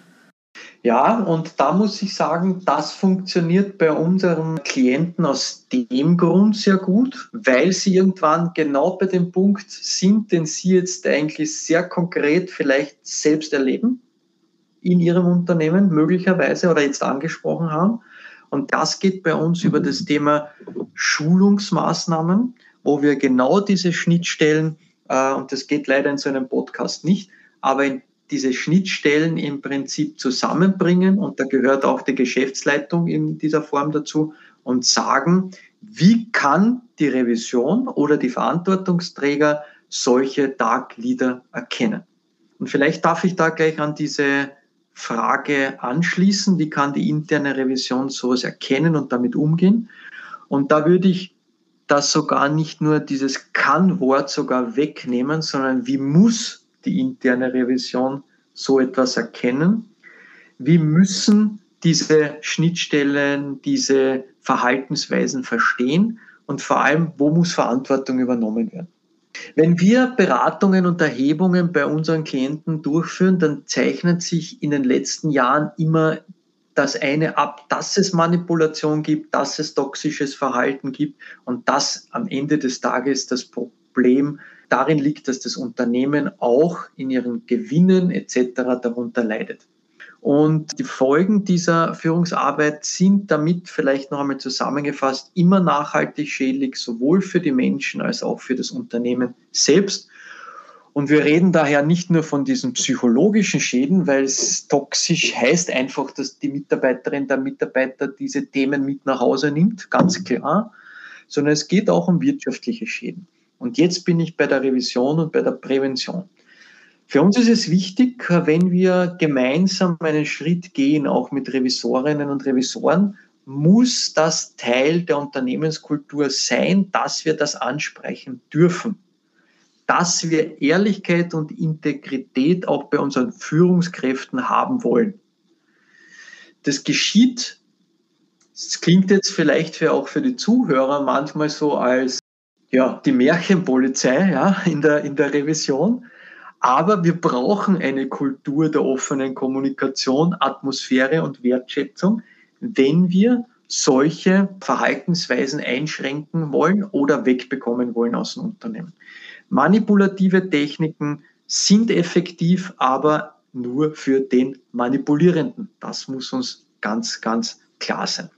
Ja, und da muss ich sagen, das funktioniert bei unseren Klienten aus dem Grund sehr gut, weil sie irgendwann genau bei dem Punkt sind, den sie jetzt eigentlich sehr konkret vielleicht selbst erleben in ihrem Unternehmen möglicherweise oder jetzt angesprochen haben. Und das geht bei uns über das Thema Schulungsmaßnahmen, wo wir genau diese Schnittstellen, und das geht leider in so einem Podcast nicht, aber diese Schnittstellen im Prinzip zusammenbringen und da gehört auch die Geschäftsleitung in dieser Form dazu und sagen, wie kann die Revision oder die Verantwortungsträger solche Dark Leader erkennen? Und vielleicht darf ich da gleich an diese Frage anschließen, wie kann die interne Revision sowas erkennen und damit umgehen? Und da würde ich das sogar nicht nur dieses Kann-Wort sogar wegnehmen, sondern wie muss die interne Revision so etwas erkennen? Wie müssen diese Schnittstellen, diese Verhaltensweisen verstehen? Und vor allem, wo muss Verantwortung übernommen werden? Wenn wir Beratungen und Erhebungen bei unseren Klienten durchführen, dann zeichnet sich in den letzten Jahren immer das eine ab, dass es Manipulation gibt, dass es toxisches Verhalten gibt und dass am Ende des Tages das Problem darin liegt, dass das Unternehmen auch in ihren Gewinnen etc. darunter leidet. Und die Folgen dieser Führungsarbeit sind damit vielleicht noch einmal zusammengefasst immer nachhaltig schädlich, sowohl für die Menschen als auch für das Unternehmen selbst. Und wir reden daher nicht nur von diesen psychologischen Schäden, weil es toxisch heißt einfach, dass die Mitarbeiterin, der Mitarbeiter diese Themen mit nach Hause nimmt, ganz klar, sondern es geht auch um wirtschaftliche Schäden. Und jetzt bin ich bei der Revision und bei der Prävention. Für uns ist es wichtig, wenn wir gemeinsam einen Schritt gehen, auch mit Revisorinnen und Revisoren, muss das Teil der Unternehmenskultur sein, dass wir das ansprechen dürfen. Dass wir Ehrlichkeit und Integrität auch bei unseren Führungskräften haben wollen. Das geschieht, das klingt jetzt vielleicht für, auch für die Zuhörer manchmal so als ja, die Märchenpolizei ja, in, der, in der Revision. Aber wir brauchen eine Kultur der offenen Kommunikation, Atmosphäre und Wertschätzung, wenn wir solche Verhaltensweisen einschränken wollen oder wegbekommen wollen aus dem Unternehmen. Manipulative Techniken sind effektiv, aber nur für den Manipulierenden. Das muss uns ganz, ganz klar sein.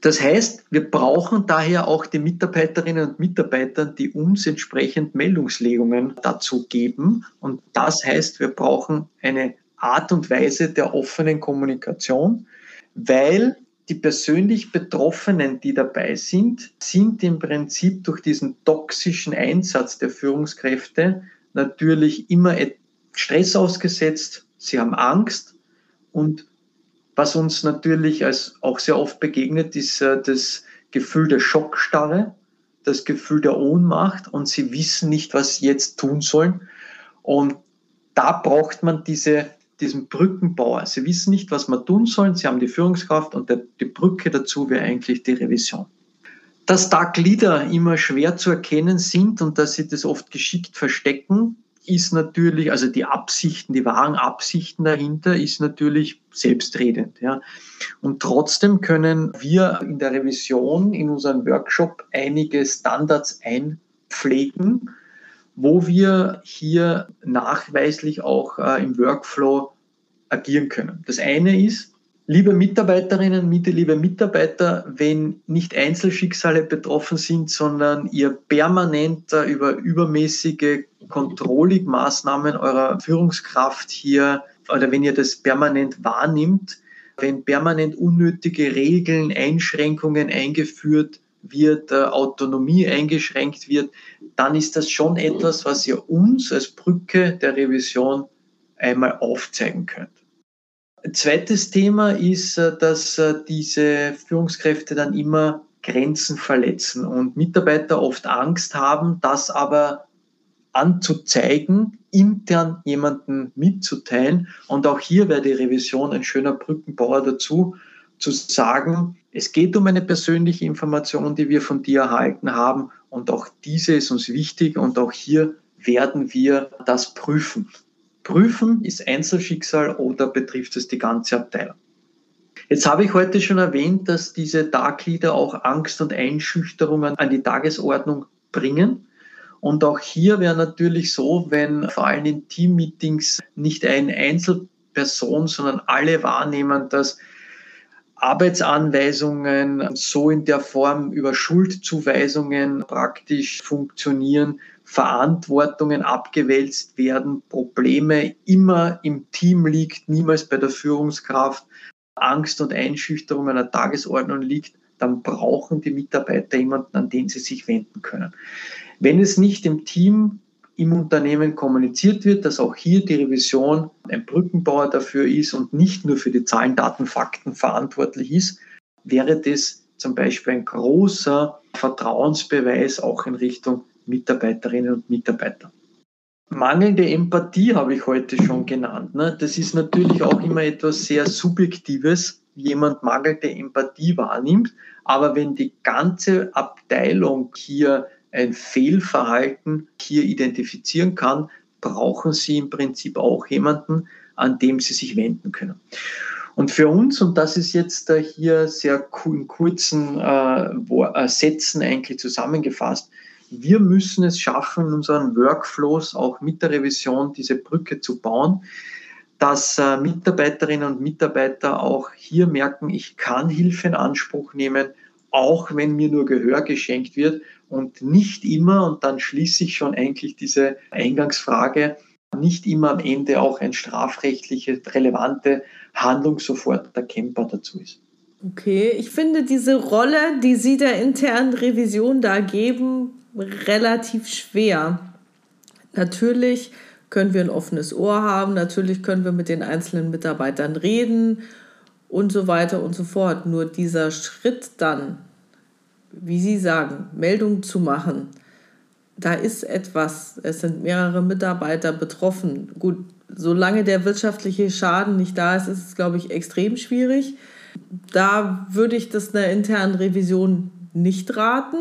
Das heißt, wir brauchen daher auch die Mitarbeiterinnen und Mitarbeiter, die uns entsprechend Meldungslegungen dazu geben. Und das heißt, wir brauchen eine Art und Weise der offenen Kommunikation, weil die persönlich Betroffenen, die dabei sind, sind im Prinzip durch diesen toxischen Einsatz der Führungskräfte natürlich immer Stress ausgesetzt. Sie haben Angst und was uns natürlich als auch sehr oft begegnet, ist äh, das Gefühl der Schockstarre, das Gefühl der Ohnmacht und sie wissen nicht, was sie jetzt tun sollen. Und da braucht man diese, diesen Brückenbauer. Sie wissen nicht, was man tun sollen. Sie haben die Führungskraft und der, die Brücke dazu wäre eigentlich die Revision. Dass Dark Leader immer schwer zu erkennen sind und dass sie das oft geschickt verstecken, ist natürlich, also die Absichten, die wahren Absichten dahinter ist natürlich selbstredend. Ja. Und trotzdem können wir in der Revision, in unserem Workshop einige Standards einpflegen, wo wir hier nachweislich auch äh, im Workflow agieren können. Das eine ist, Liebe Mitarbeiterinnen, liebe Mitarbeiter, wenn nicht Einzelschicksale betroffen sind, sondern ihr permanent über übermäßige Controlling-Maßnahmen eurer Führungskraft hier oder wenn ihr das permanent wahrnimmt, wenn permanent unnötige Regeln, Einschränkungen eingeführt wird, Autonomie eingeschränkt wird, dann ist das schon etwas, was ihr uns als Brücke der Revision einmal aufzeigen könnt. Zweites Thema ist, äh, dass äh, diese Führungskräfte dann immer Grenzen verletzen und Mitarbeiter oft Angst haben, das aber anzuzeigen, intern jemanden mitzuteilen. Und auch hier wäre die Revision ein schöner Brückenbauer dazu, zu sagen, es geht um eine persönliche Information, die wir von dir erhalten haben. Und auch diese ist uns wichtig und auch hier werden wir das prüfen prüfen, ist Einzelschicksal oder betrifft es die ganze Abteilung. Jetzt habe ich heute schon erwähnt, dass diese Dark Leader auch Angst und Einschüchterungen an die Tagesordnung bringen. Und auch hier wäre natürlich so, wenn vor allem in Teammeetings nicht eine Einzelperson, sondern alle wahrnehmen, dass Arbeitsanweisungen so in der Form über Schuldzuweisungen praktisch funktionieren, Verantwortungen abgewälzt werden, Probleme immer im Team liegt, niemals bei der Führungskraft, Angst und Einschüchterung der Tagesordnung liegt, dann brauchen die Mitarbeiter jemanden, an den sie sich wenden können. Wenn es nicht im Team im Unternehmen kommuniziert wird, dass auch hier die Revision ein Brückenbauer dafür ist und nicht nur für die Zahlen, Daten, Fakten verantwortlich ist, wäre das zum Beispiel ein großer Vertrauensbeweis auch in Richtung Mitarbeiterinnen und Mitarbeiter. Mangelnde Empathie habe ich heute schon genannt. Ne? Das ist natürlich auch immer etwas sehr Subjektives, jemand mangelnde Empathie wahrnimmt. Aber wenn die ganze Abteilung hier ein Fehlverhalten hier identifizieren kann, brauchen Sie im Prinzip auch jemanden, an dem Sie sich wenden können. Und für uns, und das ist jetzt hier sehr in kurzen äh, äh, Sätzen eigentlich zusammengefasst, wir müssen es schaffen, in unseren Workflows auch mit der Revision diese Brücke zu bauen, dass äh, Mitarbeiterinnen und Mitarbeiter auch hier merken, ich kann Hilfe in Anspruch nehmen, auch wenn mir nur Gehör geschenkt wird und nicht immer, und dann schließe ich schon eigentlich diese Eingangsfrage, nicht immer am Ende auch ein strafrechtliche, relevante Handlung sofort erkennbar dazu ist. Okay, ich finde diese Rolle, die Sie der internen Revision da geben, relativ schwer. Natürlich können wir ein offenes Ohr haben, natürlich können wir mit den einzelnen Mitarbeitern reden und so weiter und so fort. Nur dieser Schritt dann, wie Sie sagen, Meldung zu machen, da ist etwas, es sind mehrere Mitarbeiter betroffen. Gut, solange der wirtschaftliche Schaden nicht da ist, ist es, glaube ich, extrem schwierig. Da würde ich das einer internen Revision nicht raten.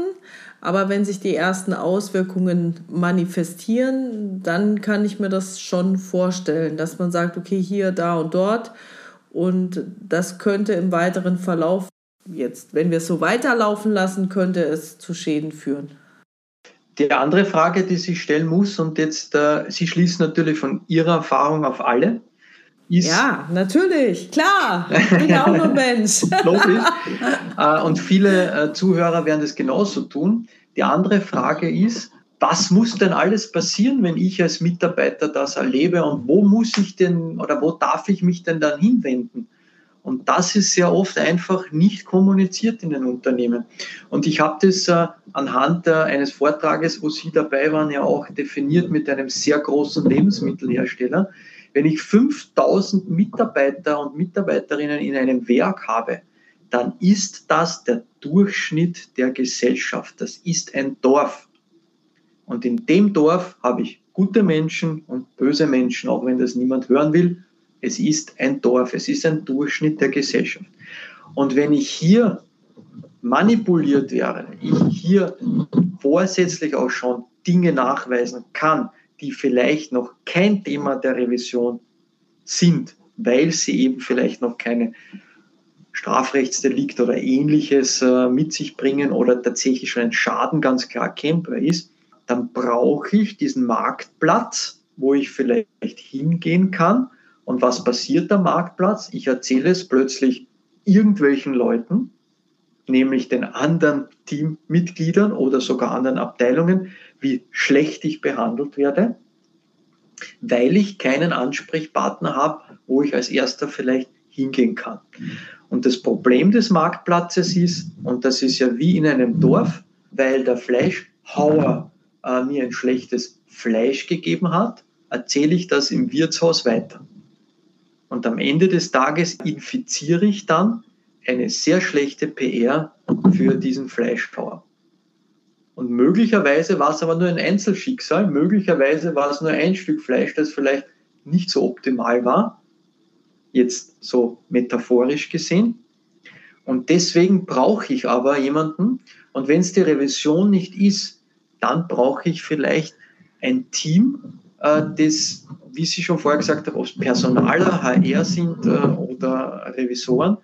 Aber wenn sich die ersten Auswirkungen manifestieren, dann kann ich mir das schon vorstellen, dass man sagt, okay, hier, da und dort. Und das könnte im weiteren Verlauf, jetzt, wenn wir es so weiterlaufen lassen, könnte es zu Schäden führen. Die andere Frage, die sich stellen muss, und jetzt, äh, Sie schließen natürlich von Ihrer Erfahrung auf alle, ist. Ja, natürlich, klar. Ich bin ja auch nur Mensch. Logisch. Äh, und viele äh, Zuhörer werden das genauso tun. Die andere Frage ist, was muss denn alles passieren, wenn ich als Mitarbeiter das erlebe und wo muss ich denn oder wo darf ich mich denn dann hinwenden? Und das ist sehr oft einfach nicht kommuniziert in den Unternehmen. Und ich habe das äh, anhand eines Vortrages, wo Sie dabei waren, ja auch definiert mit einem sehr großen Lebensmittelhersteller. Wenn ich 5000 Mitarbeiter und Mitarbeiterinnen in einem Werk habe, dann ist das der Durchschnitt der Gesellschaft. Das ist ein Dorf. Und in dem Dorf habe ich gute Menschen und böse Menschen, auch wenn das niemand hören will. Es ist ein Dorf, es ist ein Durchschnitt der Gesellschaft. Und wenn ich hier manipuliert wäre, ich hier vorsätzlich auch schon Dinge nachweisen kann, die vielleicht noch kein Thema der Revision sind, weil sie eben vielleicht noch keine Strafrechtsdelikt oder ähnliches äh, mit sich bringen oder tatsächlich schon ein Schaden ganz klar erkennbar ist, dann brauche ich diesen Marktplatz, wo ich vielleicht hingehen kann. Und was passiert am Marktplatz? Ich erzähle es plötzlich irgendwelchen Leuten, nämlich den anderen Teammitgliedern oder sogar anderen Abteilungen, wie schlecht ich behandelt werde, weil ich keinen Ansprechpartner habe, wo ich als erster vielleicht hingehen kann. Und das Problem des Marktplatzes ist, und das ist ja wie in einem Dorf, weil der Fleischhauer äh, mir ein schlechtes Fleisch gegeben hat, erzähle ich das im Wirtshaus weiter. Und am Ende des Tages infiziere ich dann eine sehr schlechte PR für diesen Fleischhauer. Und möglicherweise war es aber nur ein Einzelschicksal, möglicherweise war es nur ein Stück Fleisch, das vielleicht nicht so optimal war, jetzt so metaphorisch gesehen. Und deswegen brauche ich aber jemanden, und wenn es die Revision nicht ist, dann brauche ich vielleicht ein Team, das, wie Sie schon vorher gesagt haben, ob es Personaler, HR sind äh, oder Revisoren,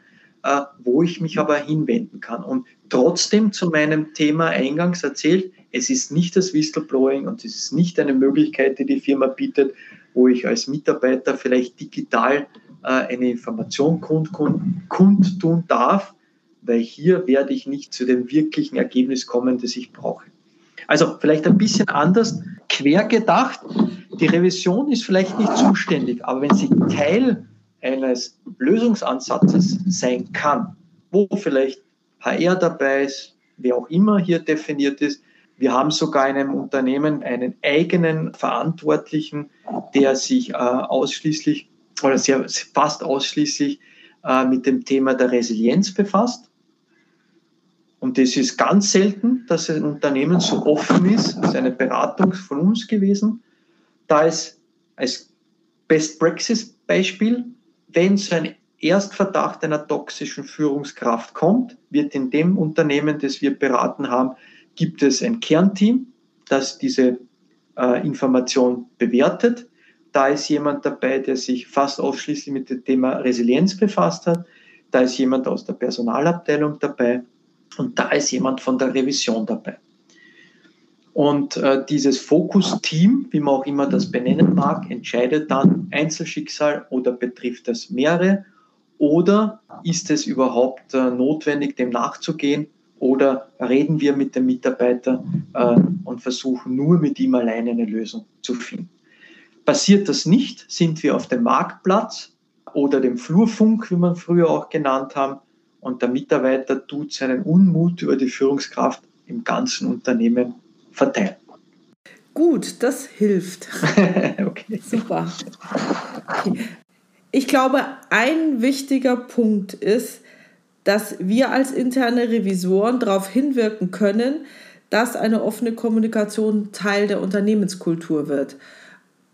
äh, wo ich mich aber hinwenden kann. Und trotzdem zu meinem Thema eingangs erzählt, es ist nicht das Whistleblowing und es ist nicht eine Möglichkeit, die die Firma bietet, wo ich als Mitarbeiter vielleicht digital äh, eine Information kundtun kund darf, weil hier werde ich nicht zu dem wirklichen Ergebnis kommen, das ich brauche. Also vielleicht ein bisschen anders, quer gedacht. Die Revision ist vielleicht nicht zuständig, aber wenn sie Teil eines Lösungsansatzes sein kann, wo vielleicht HR dabei ist, wer auch immer hier definiert ist, wir haben sogar in einem Unternehmen einen eigenen Verantwortlichen, der sich äh, ausschließlich oder sehr, fast ausschließlich äh, mit dem Thema der Resilienz befasst. Und das ist ganz selten, dass ein Unternehmen so offen ist. Das ist eine Beratung von uns gewesen. Da ist als Best Praxis Beispiel, wenn so ein Erstverdacht einer toxischen Führungskraft kommt, wird in dem Unternehmen, das wir beraten haben, gibt es ein Kernteam, das diese äh, Information bewertet. Da ist jemand dabei, der sich fast ausschließlich mit dem Thema Resilienz befasst hat. Da ist jemand aus der Personalabteilung dabei und da ist jemand von der Revision dabei. Und äh, dieses Fokus-Team, wie man auch immer das benennen mag, entscheidet dann Einzelschicksal oder betrifft das mehrere oder ist es überhaupt äh, notwendig, dem nachzugehen oder reden wir mit dem Mitarbeiter äh, und versuchen nur mit ihm alleine eine Lösung zu finden. Passiert das nicht, sind wir auf dem Marktplatz oder dem Flurfunk, wie man früher auch genannt haben, und der Mitarbeiter tut seinen Unmut über die Führungskraft im ganzen Unternehmen verteilen. Gut, das hilft. okay. Super. Okay. Ich glaube, ein wichtiger Punkt ist, dass wir als interne Revisoren darauf hinwirken können, dass eine offene Kommunikation Teil der Unternehmenskultur wird.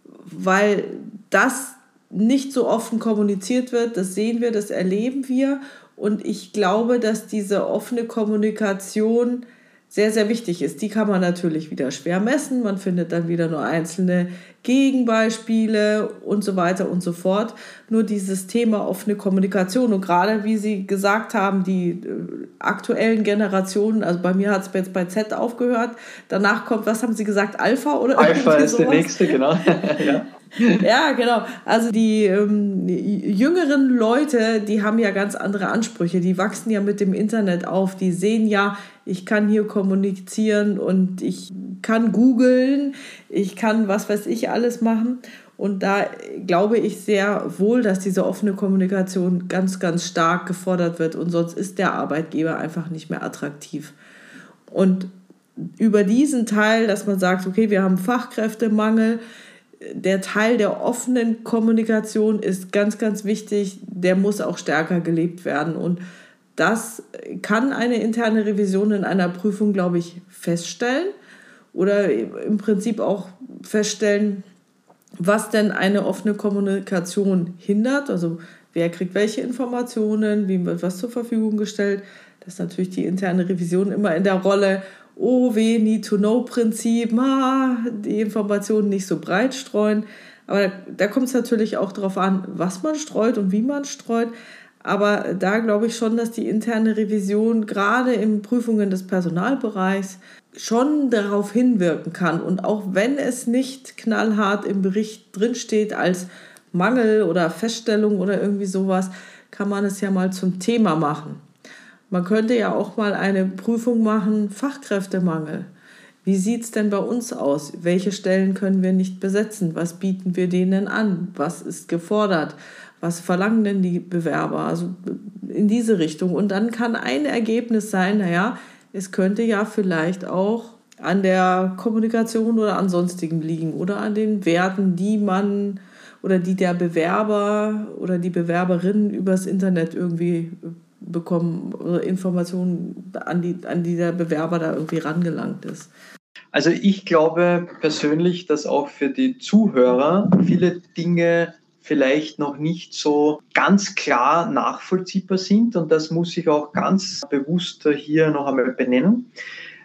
Weil das nicht so offen kommuniziert wird, das sehen wir, das erleben wir. Und ich glaube, dass diese offene Kommunikation sehr, sehr wichtig ist. Die kann man natürlich wieder schwer messen. Man findet dann wieder nur einzelne Gegenbeispiele und so weiter und so fort. Nur dieses Thema offene Kommunikation und gerade wie Sie gesagt haben, die äh, aktuellen Generationen, also bei mir hat es jetzt bei Z aufgehört, danach kommt, was haben Sie gesagt, Alpha oder Alpha ist sowas? der nächste, genau. ja. ja, genau. Also die, ähm, die, jüngeren Leute, die haben ja ganz andere Ansprüche. Die wachsen ja mit dem Internet auf. Die sehen ja, ich kann hier kommunizieren und ich kann googeln, ich kann was weiß ich alles machen. Und da glaube ich sehr wohl, dass diese offene Kommunikation ganz, ganz stark gefordert wird. Und sonst ist der Arbeitgeber einfach nicht mehr attraktiv. Und über diesen Teil, dass man sagt, okay, wir haben Fachkräftemangel, der Teil der offenen Kommunikation ist ganz, ganz wichtig. Der muss auch stärker gelebt werden. Und das kann eine interne Revision in einer Prüfung, glaube ich, feststellen oder im Prinzip auch feststellen, was denn eine offene Kommunikation hindert. Also wer kriegt welche Informationen, wie wird was zur Verfügung gestellt. Das ist natürlich die interne Revision immer in der Rolle, oh weh, Need-to-Know-Prinzip, die Informationen nicht so breit streuen. Aber da kommt es natürlich auch darauf an, was man streut und wie man streut. Aber da glaube ich schon, dass die interne Revision gerade in Prüfungen des Personalbereichs schon darauf hinwirken kann. Und auch wenn es nicht knallhart im Bericht drinsteht als Mangel oder Feststellung oder irgendwie sowas, kann man es ja mal zum Thema machen. Man könnte ja auch mal eine Prüfung machen, Fachkräftemangel. Wie sieht es denn bei uns aus? Welche Stellen können wir nicht besetzen? Was bieten wir denen an? Was ist gefordert? Was verlangen denn die Bewerber? Also in diese Richtung. Und dann kann ein Ergebnis sein, naja, es könnte ja vielleicht auch an der Kommunikation oder an sonstigen liegen oder an den Werten, die man oder die der Bewerber oder die Bewerberin übers Internet irgendwie bekommen, Informationen, an die, an die der Bewerber da irgendwie rangelangt ist. Also ich glaube persönlich, dass auch für die Zuhörer viele Dinge vielleicht noch nicht so ganz klar nachvollziehbar sind und das muss ich auch ganz bewusst hier noch einmal benennen.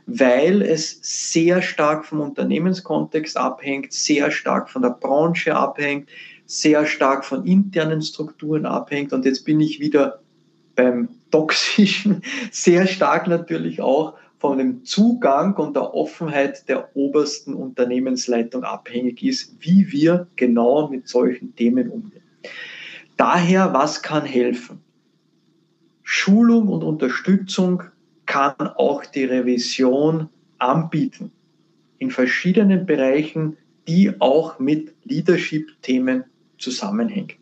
weil es sehr stark vom Unternehmenskontext abhängt, sehr stark von der Branche abhängt, sehr stark von internen Strukturen abhängt. Und jetzt bin ich wieder beim Toxischen, sehr stark natürlich auch von dem Zugang und der Offenheit der obersten Unternehmensleitung abhängig ist, wie wir genau mit solchen Themen umgehen. Daher, was kann helfen? Schulung und Unterstützung kann auch die Revision anbieten in verschiedenen Bereichen, die auch mit Leadership-Themen zusammenhängen.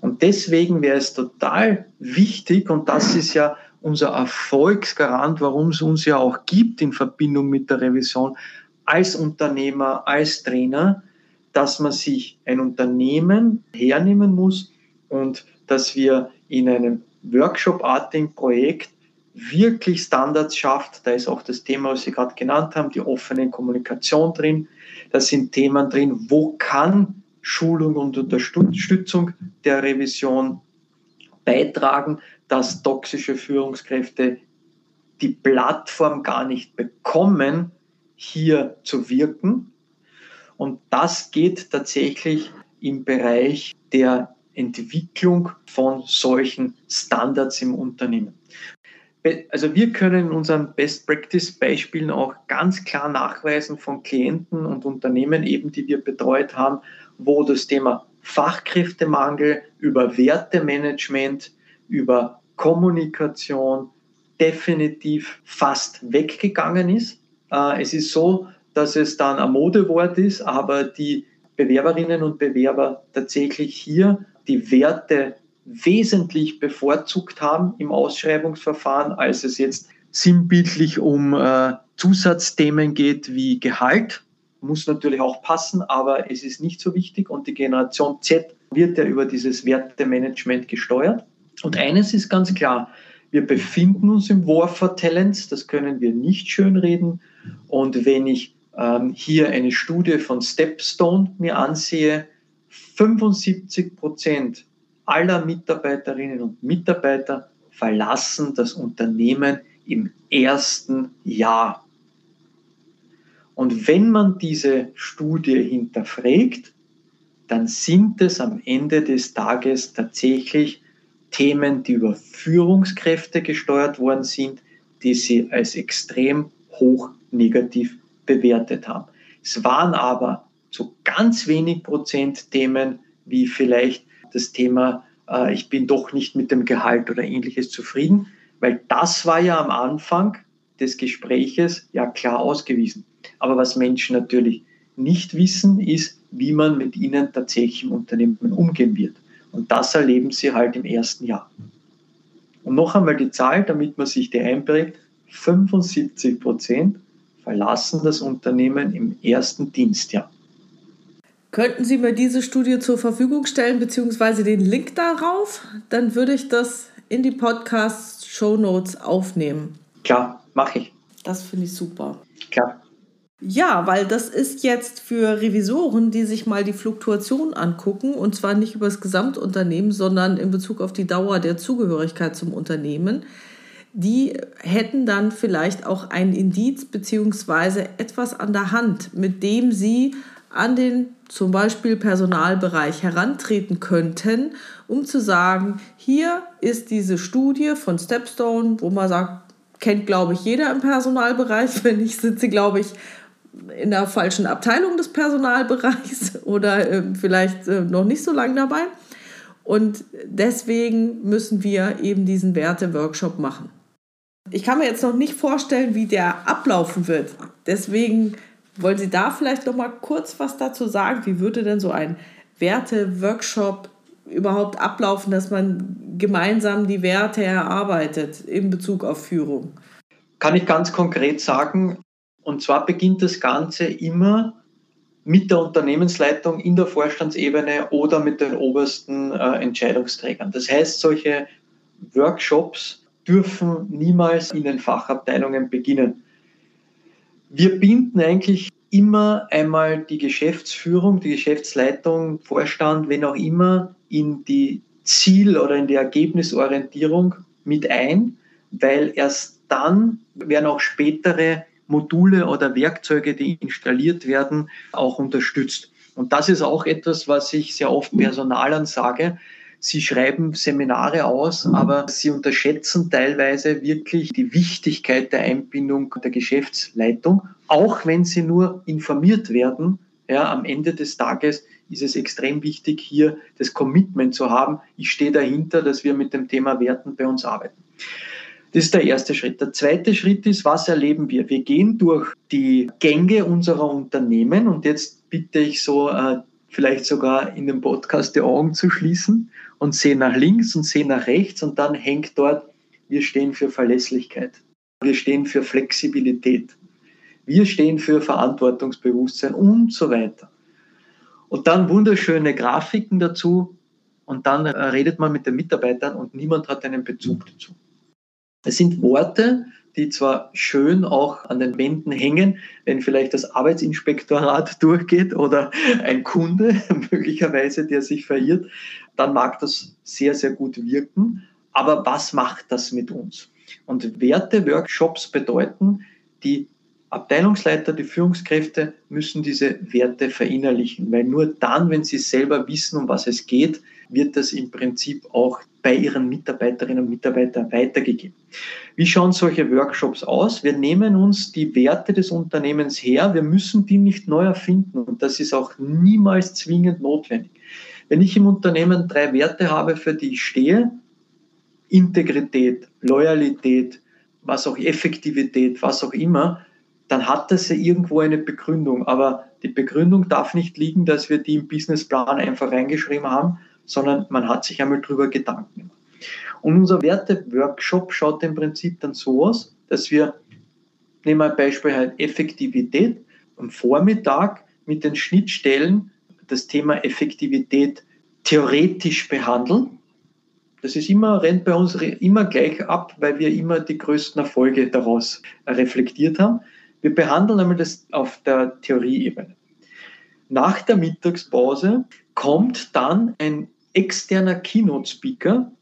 Und deswegen wäre es total wichtig, und das ist ja unser Erfolgsgarant, warum es uns ja auch gibt in Verbindung mit der Revision, als Unternehmer, als Trainer, dass man sich ein Unternehmen hernehmen muss und dass wir in einem Workshop-artigen Projekt wirklich Standards schafft. Da ist auch das Thema, was Sie gerade genannt haben, die offene Kommunikation drin. Da sind Themen drin, wo kann Schulung und Unterstützung der Revision beitragen, dass toxische Führungskräfte die Plattform gar nicht bekommen, hier zu wirken. Und das geht tatsächlich im Bereich der Entwicklung von solchen Standards im Unternehmen. Also wir können in unseren Best Practice Beispielen auch ganz klar nachweisen von Klienten und Unternehmen eben, die wir betreut haben, wo das Thema Fachkräftemangel über Wertemanagement, über Kommunikation definitiv fast weggegangen ist. Äh, es ist so, dass es dann ein Modewort ist, aber die Bewerberinnen und Bewerber tatsächlich hier die Werte wesentlich bevorzugt haben im Ausschreibungsverfahren, als es jetzt sinnbildlich um äh, Zusatzthemen geht wie Gehalt. Muss natürlich auch passen, aber es ist nicht so wichtig und die Generation Z wird ja über dieses Wertemanagement gesteuert. Und eines ist ganz klar, wir befinden uns im War for Talents, das können wir nicht schönreden. Und wenn ich ähm, hier eine Studie von Stepstone mir ansehe, 75 Prozent aller Mitarbeiterinnen und Mitarbeiter verlassen das Unternehmen im ersten Jahr. Und wenn man diese Studie hinterfragt, dann sind es am Ende des Tages tatsächlich Themen, die über Führungskräfte gesteuert worden sind, die sie als extrem hoch negativ bewertet haben. Es waren aber zu ganz wenig Prozent Themen wie vielleicht das Thema, äh, ich bin doch nicht mit dem Gehalt oder ähnliches zufrieden, weil das war ja am Anfang des Gespräches ja klar ausgewiesen. Aber was Menschen natürlich nicht wissen, ist, wie man mit ihnen tatsächlich im Unternehmen umgehen wird. Und das erleben sie halt im ersten Jahr. Und noch einmal die Zahl, damit man sich die einprägt, 75 Prozent verlassen das Unternehmen im ersten Dienstjahr. Könnten Sie mir diese Studie zur Verfügung stellen, beziehungsweise den Link darauf? Dann würde ich das in die Podcast-Show Notes aufnehmen. Klar, mache ich. Das finde ich super. Klar. Ja, weil das ist jetzt für Revisoren, die sich mal die Fluktuation angucken, und zwar nicht über das Gesamtunternehmen, sondern in Bezug auf die Dauer der Zugehörigkeit zum Unternehmen, die hätten dann vielleicht auch ein Indiz bzw. etwas an der Hand, mit dem sie an den zum Beispiel Personalbereich herantreten könnten, um zu sagen, hier ist diese Studie von Stepstone, wo man sagt, kennt, glaube ich, jeder im Personalbereich. Wenn nicht, sind sie, glaube ich, in der falschen Abteilung des Personalbereichs oder äh, vielleicht äh, noch nicht so lange dabei. Und deswegen müssen wir eben diesen Werte-Workshop machen. Ich kann mir jetzt noch nicht vorstellen, wie der ablaufen wird. Deswegen wollen Sie da vielleicht noch mal kurz was dazu sagen? Wie würde denn so ein Werte-Workshop überhaupt ablaufen, dass man gemeinsam die Werte erarbeitet in Bezug auf Führung? Kann ich ganz konkret sagen, und zwar beginnt das Ganze immer mit der Unternehmensleitung in der Vorstandsebene oder mit den obersten äh, Entscheidungsträgern. Das heißt, solche Workshops dürfen niemals in den Fachabteilungen beginnen. Wir binden eigentlich immer einmal die Geschäftsführung, die Geschäftsleitung, Vorstand, wenn auch immer, in die Ziel- oder in die Ergebnisorientierung mit ein, weil erst dann werden auch spätere Module oder Werkzeuge, die installiert werden, auch unterstützt. Und das ist auch etwas, was ich sehr oft Personalern sage. Sie schreiben Seminare aus, aber sie unterschätzen teilweise wirklich die Wichtigkeit der Einbindung der Geschäftsleitung, auch wenn sie nur informiert werden. Ja, am Ende des Tages ist es extrem wichtig, hier das Commitment zu haben. Ich stehe dahinter, dass wir mit dem Thema Werten bei uns arbeiten. Das ist der erste Schritt. Der zweite Schritt ist, was erleben wir? Wir gehen durch die Gänge unserer Unternehmen und jetzt bitte ich so äh, vielleicht sogar in dem Podcast die Augen zu schließen und sehen nach links und sehen nach rechts und dann hängt dort, wir stehen für Verlässlichkeit. Wir stehen für Flexibilität. Wir stehen für Verantwortungsbewusstsein und so weiter. Und dann wunderschöne Grafiken dazu und dann äh, redet man mit den Mitarbeitern und niemand hat einen Bezug dazu. Es sind Worte, die zwar schön auch an den Wänden hängen, wenn vielleicht das Arbeitsinspektorat durchgeht oder ein Kunde möglicherweise, der sich verirrt, dann mag das sehr, sehr gut wirken. Aber was macht das mit uns? Und Werte-Workshops bedeuten, die Abteilungsleiter, die Führungskräfte müssen diese Werte verinnerlichen, weil nur dann, wenn sie selber wissen, um was es geht, wird das im Prinzip auch bei ihren Mitarbeiterinnen und Mitarbeitern weitergegeben. Wie schauen solche Workshops aus? Wir nehmen uns die Werte des Unternehmens her, wir müssen die nicht neu erfinden und das ist auch niemals zwingend notwendig. Wenn ich im Unternehmen drei Werte habe, für die ich stehe, Integrität, Loyalität, was auch Effektivität, was auch immer, dann hat das ja irgendwo eine Begründung. Aber die Begründung darf nicht liegen, dass wir die im Businessplan einfach reingeschrieben haben, sondern man hat sich einmal drüber Gedanken gemacht. Und unser Werte-Workshop schaut im Prinzip dann so aus, dass wir, nehmen wir ein Beispiel halt Effektivität, am Vormittag mit den Schnittstellen das Thema Effektivität theoretisch behandeln. Das ist immer, rennt bei uns immer gleich ab, weil wir immer die größten Erfolge daraus reflektiert haben. Wir behandeln einmal das auf der Theorieebene. Nach der Mittagspause kommt dann ein externer Keynote-Speaker,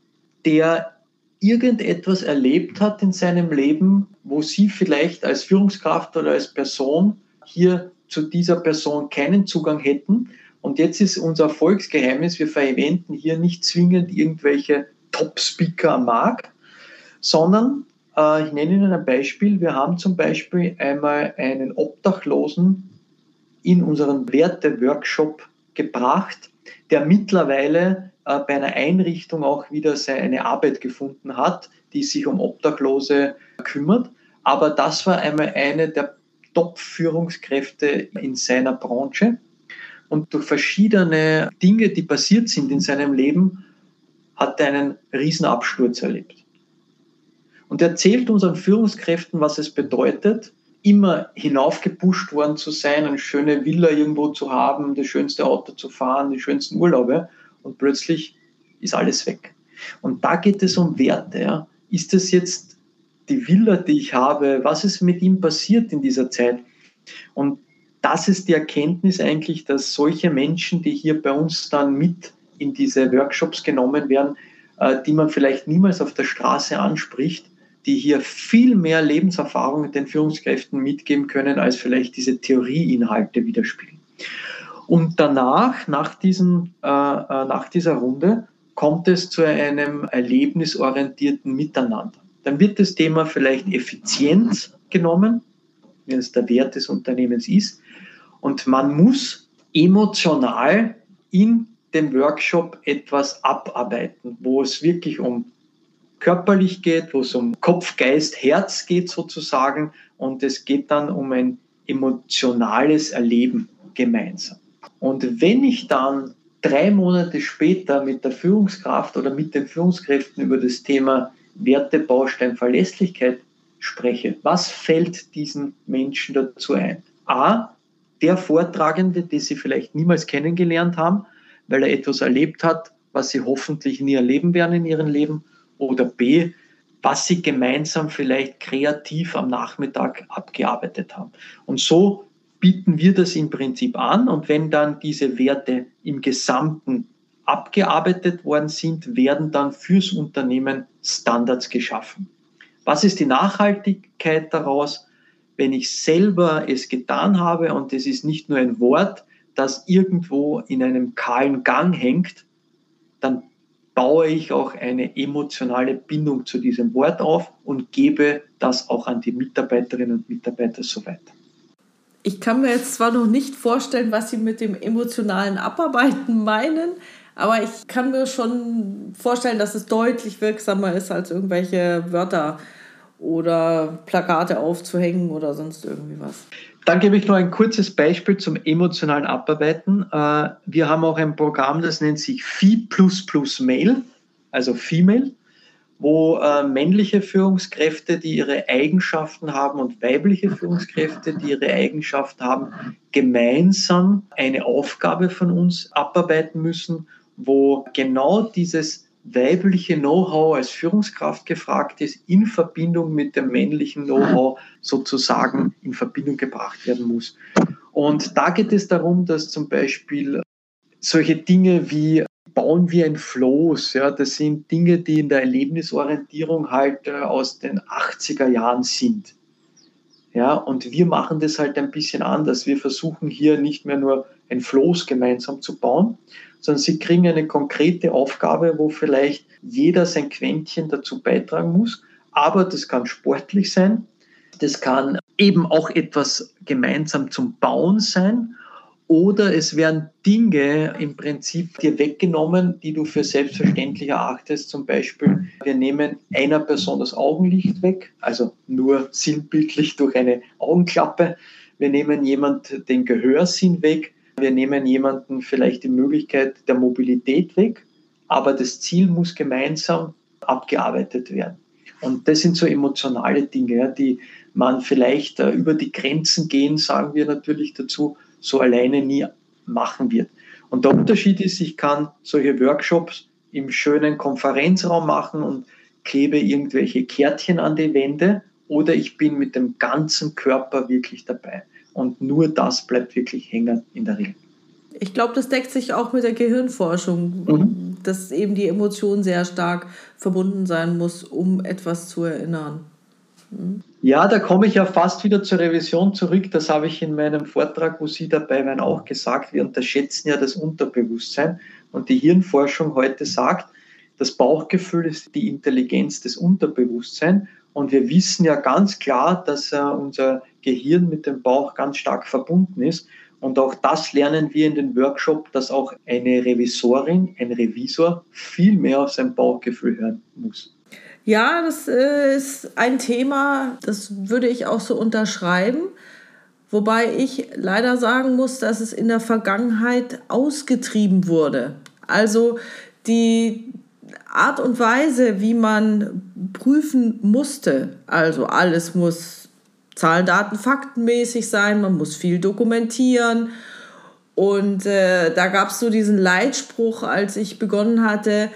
der irgendetwas erlebt hat in seinem Leben, wo Sie vielleicht als Führungskraft oder als Person hier zu dieser Person keinen Zugang hätten. Und jetzt ist unser Erfolgsgeheimnis, wir verwenden hier nicht zwingend irgendwelche Top-Speaker am Markt, sondern äh, ich nenne Ihnen ein Beispiel. Wir haben zum Beispiel einmal einen Obdachlosen in unseren Werte-Workshop gebracht, der mittlerweile äh, bei einer Einrichtung auch wieder seine Arbeit gefunden hat, die sich um Obdachlose kümmert. Aber das war einmal eine der Top-Führungskräfte in seiner Branche. Und durch verschiedene Dinge, die passiert sind in seinem Leben, hat er einen Riesenabsturz erlebt. Und er erzählt unseren Führungskräften, was es bedeutet, immer hinaufgepusht worden zu sein, eine schöne Villa irgendwo zu haben, das schönste Auto zu fahren, die schönsten Urlaube und plötzlich ist alles weg. Und da geht es um Werte. Ja. Ist das jetzt die Villa, die ich habe? Was ist mit ihm passiert in dieser Zeit? Und das ist die Erkenntnis eigentlich, dass solche Menschen, die hier bei uns dann mit in diese Workshops genommen werden, äh, die man vielleicht niemals auf der Straße anspricht, die hier viel mehr Lebenserfahrung den Führungskräften mitgeben können, als vielleicht diese Theorieinhalte widerspiegeln. Und danach, nach, diesen, äh, äh, nach dieser Runde, kommt es zu einem erlebnisorientierten Miteinander. Dann wird das Thema vielleicht Effizienz genommen, wenn es der Wert des Unternehmens ist. Und man muss emotional in dem Workshop etwas abarbeiten, wo es wirklich um körperlich geht, wo es um Kopf, Geist, Herz geht sozusagen und es geht dann um ein emotionales Erleben gemeinsam. Und wenn ich dann drei Monate später mit der Führungskraft oder mit den Führungskräften über das Thema Wertebaustein Verlässlichkeit spreche, was fällt diesen Menschen dazu ein? A, der Vortragende, den sie vielleicht niemals kennengelernt haben, weil er etwas erlebt hat, was sie hoffentlich nie erleben werden in ihrem Leben oder B, was sie gemeinsam vielleicht kreativ am Nachmittag abgearbeitet haben. Und so bieten wir das im Prinzip an und wenn dann diese Werte im Gesamten abgearbeitet worden sind, werden dann fürs Unternehmen Standards geschaffen. Was ist die Nachhaltigkeit daraus? wenn ich selber es getan habe und es ist nicht nur ein Wort, das irgendwo in einem kahlen Gang hängt, dann baue ich auch eine emotionale Bindung zu diesem Wort auf und gebe das auch an die Mitarbeiterinnen und Mitarbeiter so weiter. Ich kann mir jetzt zwar noch nicht vorstellen, was Sie mit dem emotionalen Abarbeiten meinen, aber ich kann mir schon vorstellen, dass es deutlich wirksamer ist, als irgendwelche Wörter oder Plakate aufzuhängen oder sonst irgendwie was. Dann gebe ich noch ein kurzes Beispiel zum emotionalen Abarbeiten. Äh, wir haben auch ein Programm, das nennt sich Phi Mail, also Female, wo äh, männliche Führungskräfte, die ihre Eigenschaften haben und weibliche Führungskräfte, die ihre Eigenschaften haben, gemeinsam eine Aufgabe von uns abarbeiten müssen, wo genau dieses weibliche Know-how als Führungskraft gefragt ist, in Verbindung mit dem männlichen Know-how sozusagen in Verbindung gebracht werden muss. Und da geht es darum, dass zum Beispiel solche Dinge wie bauen wir ein Flows, ja, das sind Dinge, die in der Erlebnisorientierung halt äh, aus den 80er Jahren sind. Ja, und wir machen das halt ein bisschen anders. Wir versuchen hier nicht mehr nur ein Flows gemeinsam zu bauen, sondern sie kriegen eine konkrete Aufgabe, wo vielleicht jeder sein Quäntchen dazu beitragen muss. Aber das kann sportlich sein, das kann eben auch etwas gemeinsam zum Bauen sein. Oder es werden Dinge im Prinzip dir weggenommen, die du für selbstverständlich erachtest. Zum Beispiel, wir nehmen einer Person das Augenlicht weg, also nur sinnbildlich durch eine Augenklappe. Wir nehmen jemand den Gehörsinn weg wir nehmen jemanden vielleicht die Möglichkeit der Mobilität weg, aber das Ziel muss gemeinsam abgearbeitet werden. Und das sind so emotionale Dinge, die man vielleicht äh, über die Grenzen gehen, sagen wir natürlich dazu, so alleine nie machen wird. Und der Unterschied ist, ich kann solche Workshops im schönen Konferenzraum machen und klebe irgendwelche Kärtchen an die Wände oder ich bin mit dem ganzen Körper wirklich dabei und nur das bleibt wirklich hängen in der Regel. Ich glaube, das deckt sich auch mit der Gehirnforschung, mhm. dass eben die Emotion sehr stark verbunden sein muss, um etwas zu erinnern. Mhm. Ja, da komme ich ja fast wieder zur Revision zurück. Das habe ich in meinem Vortrag, wo Sie dabei waren, auch gesagt. Wir unterschätzen ja das Unterbewusstsein. Und die Hirnforschung heute sagt, das Bauchgefühl ist die Intelligenz des Unterbewusstseins. Und wir wissen ja ganz klar, dass äh, unser Gehirn mit dem Bauch ganz stark verbunden ist. Und auch das lernen wir in den Workshop, dass auch eine Revisorin, ein Revisor viel mehr auf sein Bauchgefühl hören muss. Ja, das äh, ist ein Thema, das würde ich auch so unterschreiben. Wobei ich leider sagen muss, dass es in der Vergangenheit ausgetrieben wurde. Also die Art und Weise, wie man prüfen musste, also alles muss Zahlen, Daten, Faktenmäßig sein, man muss viel dokumentieren. Und äh, da gab es so diesen Leitspruch, als ich begonnen hatte,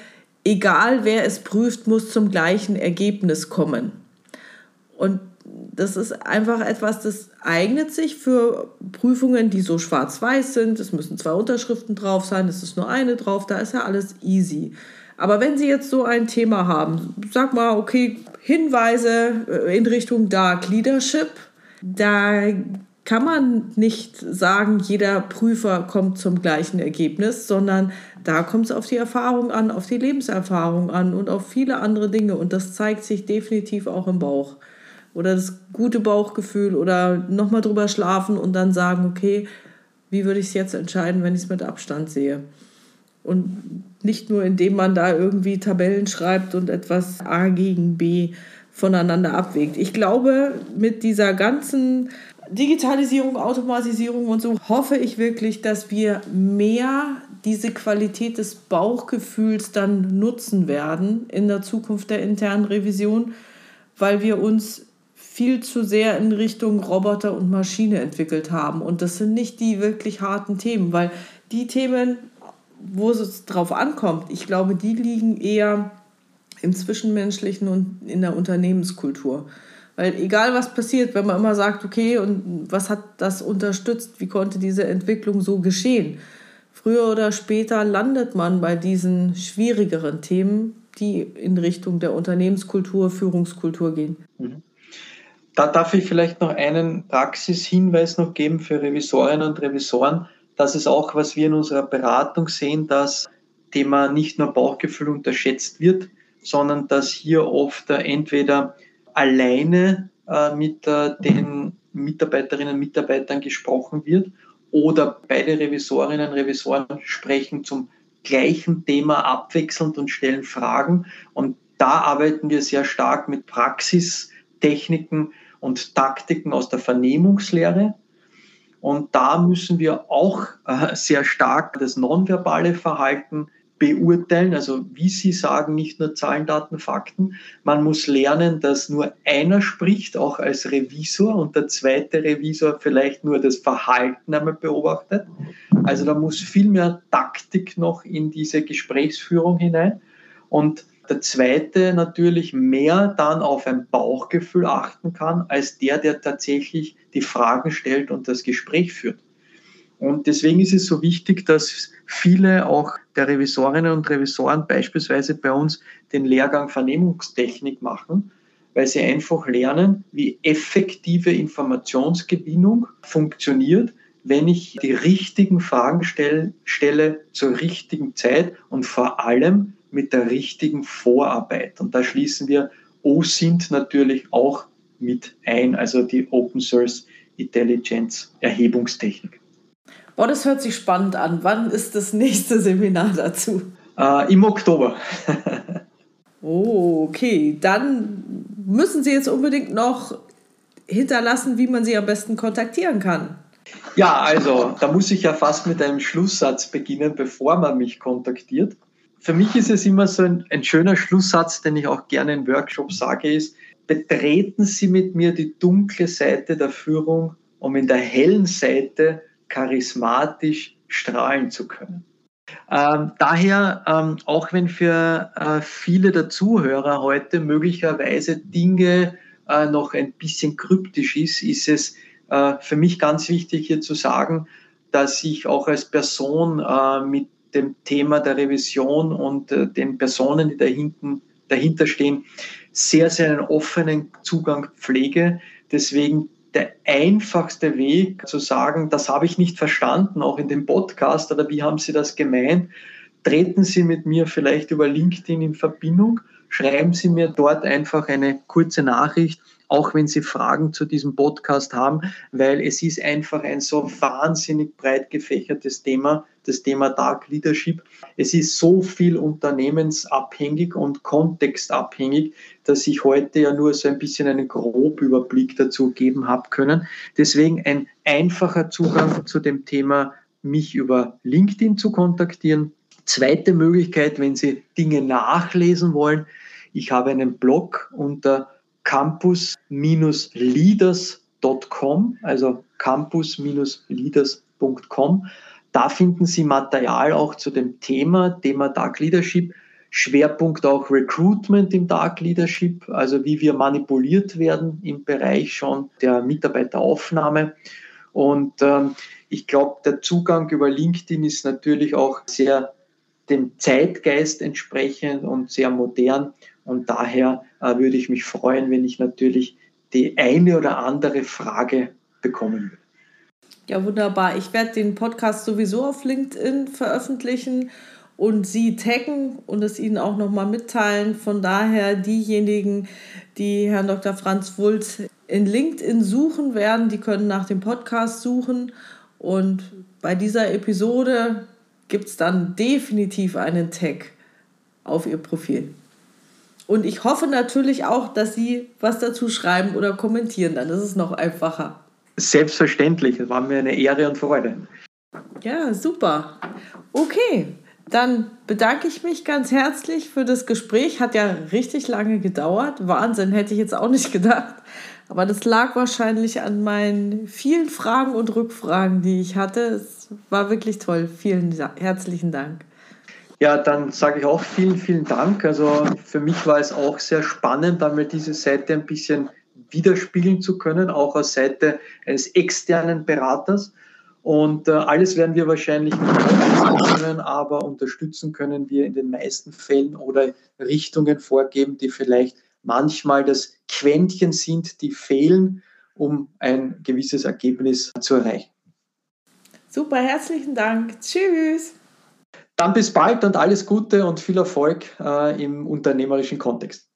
egal wer es prüft, muss zum gleichen Ergebnis kommen. Und das ist einfach etwas, das eignet sich für Prüfungen, die so schwarz-weiß sind. Es müssen zwei Unterschriften drauf sein, es ist nur eine drauf, da ist ja alles easy. Aber wenn Sie jetzt so ein Thema haben, sag mal, okay, Hinweise äh, in Richtung Dark Leadership, da kann man nicht sagen, jeder Prüfer kommt zum gleichen Ergebnis, sondern da kommt es auf die Erfahrung an, auf die Lebenserfahrung an und auf viele andere Dinge. Und das zeigt sich definitiv auch im Bauch. Oder das gute Bauchgefühl oder nochmal drüber schlafen und dann sagen, okay, wie würde ich es jetzt entscheiden, wenn ich es mit Abstand sehe? Und nicht nur, indem man da irgendwie Tabellen schreibt und etwas A gegen B voneinander abwägt. Ich glaube, mit dieser ganzen Digitalisierung, Automatisierung und so hoffe ich wirklich, dass wir mehr diese Qualität des Bauchgefühls dann nutzen werden in der Zukunft der internen Revision, weil wir uns viel zu sehr in Richtung Roboter und Maschine entwickelt haben. Und das sind nicht die wirklich harten Themen, weil die Themen, wo es drauf ankommt, ich glaube, die liegen eher im Zwischenmenschlichen und in der Unternehmenskultur. Weil egal was passiert, wenn man immer sagt, okay, und was hat das unterstützt, wie konnte diese Entwicklung so geschehen? Früher oder später landet man bei diesen schwierigeren Themen, die in Richtung der Unternehmenskultur, Führungskultur gehen. Mhm. Da darf ich vielleicht noch einen Praxishinweis noch geben für Revisorinnen und Revisoren. Das ist auch, was wir in unserer Beratung sehen, dass Thema nicht nur Bauchgefühl unterschätzt wird, sondern dass hier oft entweder alleine äh, mit äh, den Mitarbeiterinnen und Mitarbeitern gesprochen wird oder beide Revisorinnen und Revisoren sprechen zum gleichen Thema abwechselnd und stellen Fragen. Und da arbeiten wir sehr stark mit Praxistechniken und Taktiken aus der Vernehmungslehre. Und da müssen wir auch äh, sehr stark das nonverbale Verhalten beurteilen, also wie Sie sagen, nicht nur Zahlen, Daten, Fakten. Man muss lernen, dass nur einer spricht, auch als Revisor, und der zweite Revisor vielleicht nur das Verhalten einmal beobachtet. Also da muss viel mehr Taktik noch in diese Gesprächsführung hinein. Und der zweite natürlich mehr dann auf ein Bauchgefühl achten kann, als der, der tatsächlich die Fragen stellt und das Gespräch führt. Und deswegen ist es so wichtig, dass viele auch der Revisorinnen und Revisoren beispielsweise bei uns den Lehrgang Vernehmungstechnik machen, weil sie einfach lernen, wie effektive Informationsgewinnung funktioniert, wenn ich die richtigen Fragen stelle, stelle zur richtigen Zeit und vor allem mit der richtigen Vorarbeit. Und da schließen wir OSINT natürlich auch mit ein, also die Open Source Intelligence Erhebungstechnik. Oh, das hört sich spannend an. Wann ist das nächste Seminar dazu? Äh, Im Oktober. oh, okay. Dann müssen Sie jetzt unbedingt noch hinterlassen, wie man Sie am besten kontaktieren kann. Ja, also da muss ich ja fast mit einem Schlusssatz beginnen, bevor man mich kontaktiert. Für mich ist es immer so ein, ein schöner Schlusssatz, den ich auch gerne in Workshops sage, ist, betreten Sie mit mir die dunkle Seite der Führung, um in der hellen Seite charismatisch strahlen zu können. Ähm, daher, ähm, auch wenn für äh, viele der Zuhörer heute möglicherweise Dinge äh, noch ein bisschen kryptisch ist, ist es äh, für mich ganz wichtig hier zu sagen, dass ich auch als Person äh, mit dem Thema der Revision und äh, den Personen, die dahinten, dahinter stehen, sehr, sehr einen offenen Zugang pflege. Deswegen der einfachste Weg zu sagen, das habe ich nicht verstanden, auch in dem Podcast oder wie haben Sie das gemeint, treten Sie mit mir vielleicht über LinkedIn in Verbindung, schreiben Sie mir dort einfach eine kurze Nachricht auch wenn Sie Fragen zu diesem Podcast haben, weil es ist einfach ein so wahnsinnig breit gefächertes Thema, das Thema Dark Leadership. Es ist so viel unternehmensabhängig und kontextabhängig, dass ich heute ja nur so ein bisschen einen Grobüberblick dazu geben habe können. Deswegen ein einfacher Zugang zu dem Thema, mich über LinkedIn zu kontaktieren. Zweite Möglichkeit, wenn Sie Dinge nachlesen wollen, ich habe einen Blog unter campus-leaders.com, also campus-leaders.com. Da finden Sie Material auch zu dem Thema, Thema Dark Leadership, Schwerpunkt auch Recruitment im Dark Leadership, also wie wir manipuliert werden im Bereich schon der Mitarbeiteraufnahme. Und ähm, ich glaube, der Zugang über LinkedIn ist natürlich auch sehr dem Zeitgeist entsprechend und sehr modern. Und daher äh, würde ich mich freuen, wenn ich natürlich die eine oder andere Frage bekommen würde. Ja, wunderbar. Ich werde den Podcast sowieso auf LinkedIn veröffentlichen und Sie taggen und es Ihnen auch nochmal mitteilen. Von daher diejenigen, die Herrn Dr. Franz Wulz in LinkedIn suchen werden, die können nach dem Podcast suchen. Und bei dieser Episode gibt es dann definitiv einen Tag auf Ihr Profil. Und ich hoffe natürlich auch, dass Sie was dazu schreiben oder kommentieren. Dann ist es noch einfacher. Selbstverständlich. Das war mir eine Ehre und Freude. Ja, super. Okay, dann bedanke ich mich ganz herzlich für das Gespräch. Hat ja richtig lange gedauert. Wahnsinn, hätte ich jetzt auch nicht gedacht. Aber das lag wahrscheinlich an meinen vielen Fragen und Rückfragen, die ich hatte. Es war wirklich toll. Vielen herzlichen Dank. Ja, dann sage ich auch vielen, vielen Dank. Also für mich war es auch sehr spannend, einmal diese Seite ein bisschen widerspiegeln zu können, auch aus Seite eines externen Beraters. Und äh, alles werden wir wahrscheinlich nicht umsetzen können, aber unterstützen können wir in den meisten Fällen oder Richtungen vorgeben, die vielleicht manchmal das Quäntchen sind, die fehlen, um ein gewisses Ergebnis zu erreichen. Super, herzlichen Dank. Tschüss. Dann bis bald und alles Gute und viel Erfolg äh, im unternehmerischen Kontext.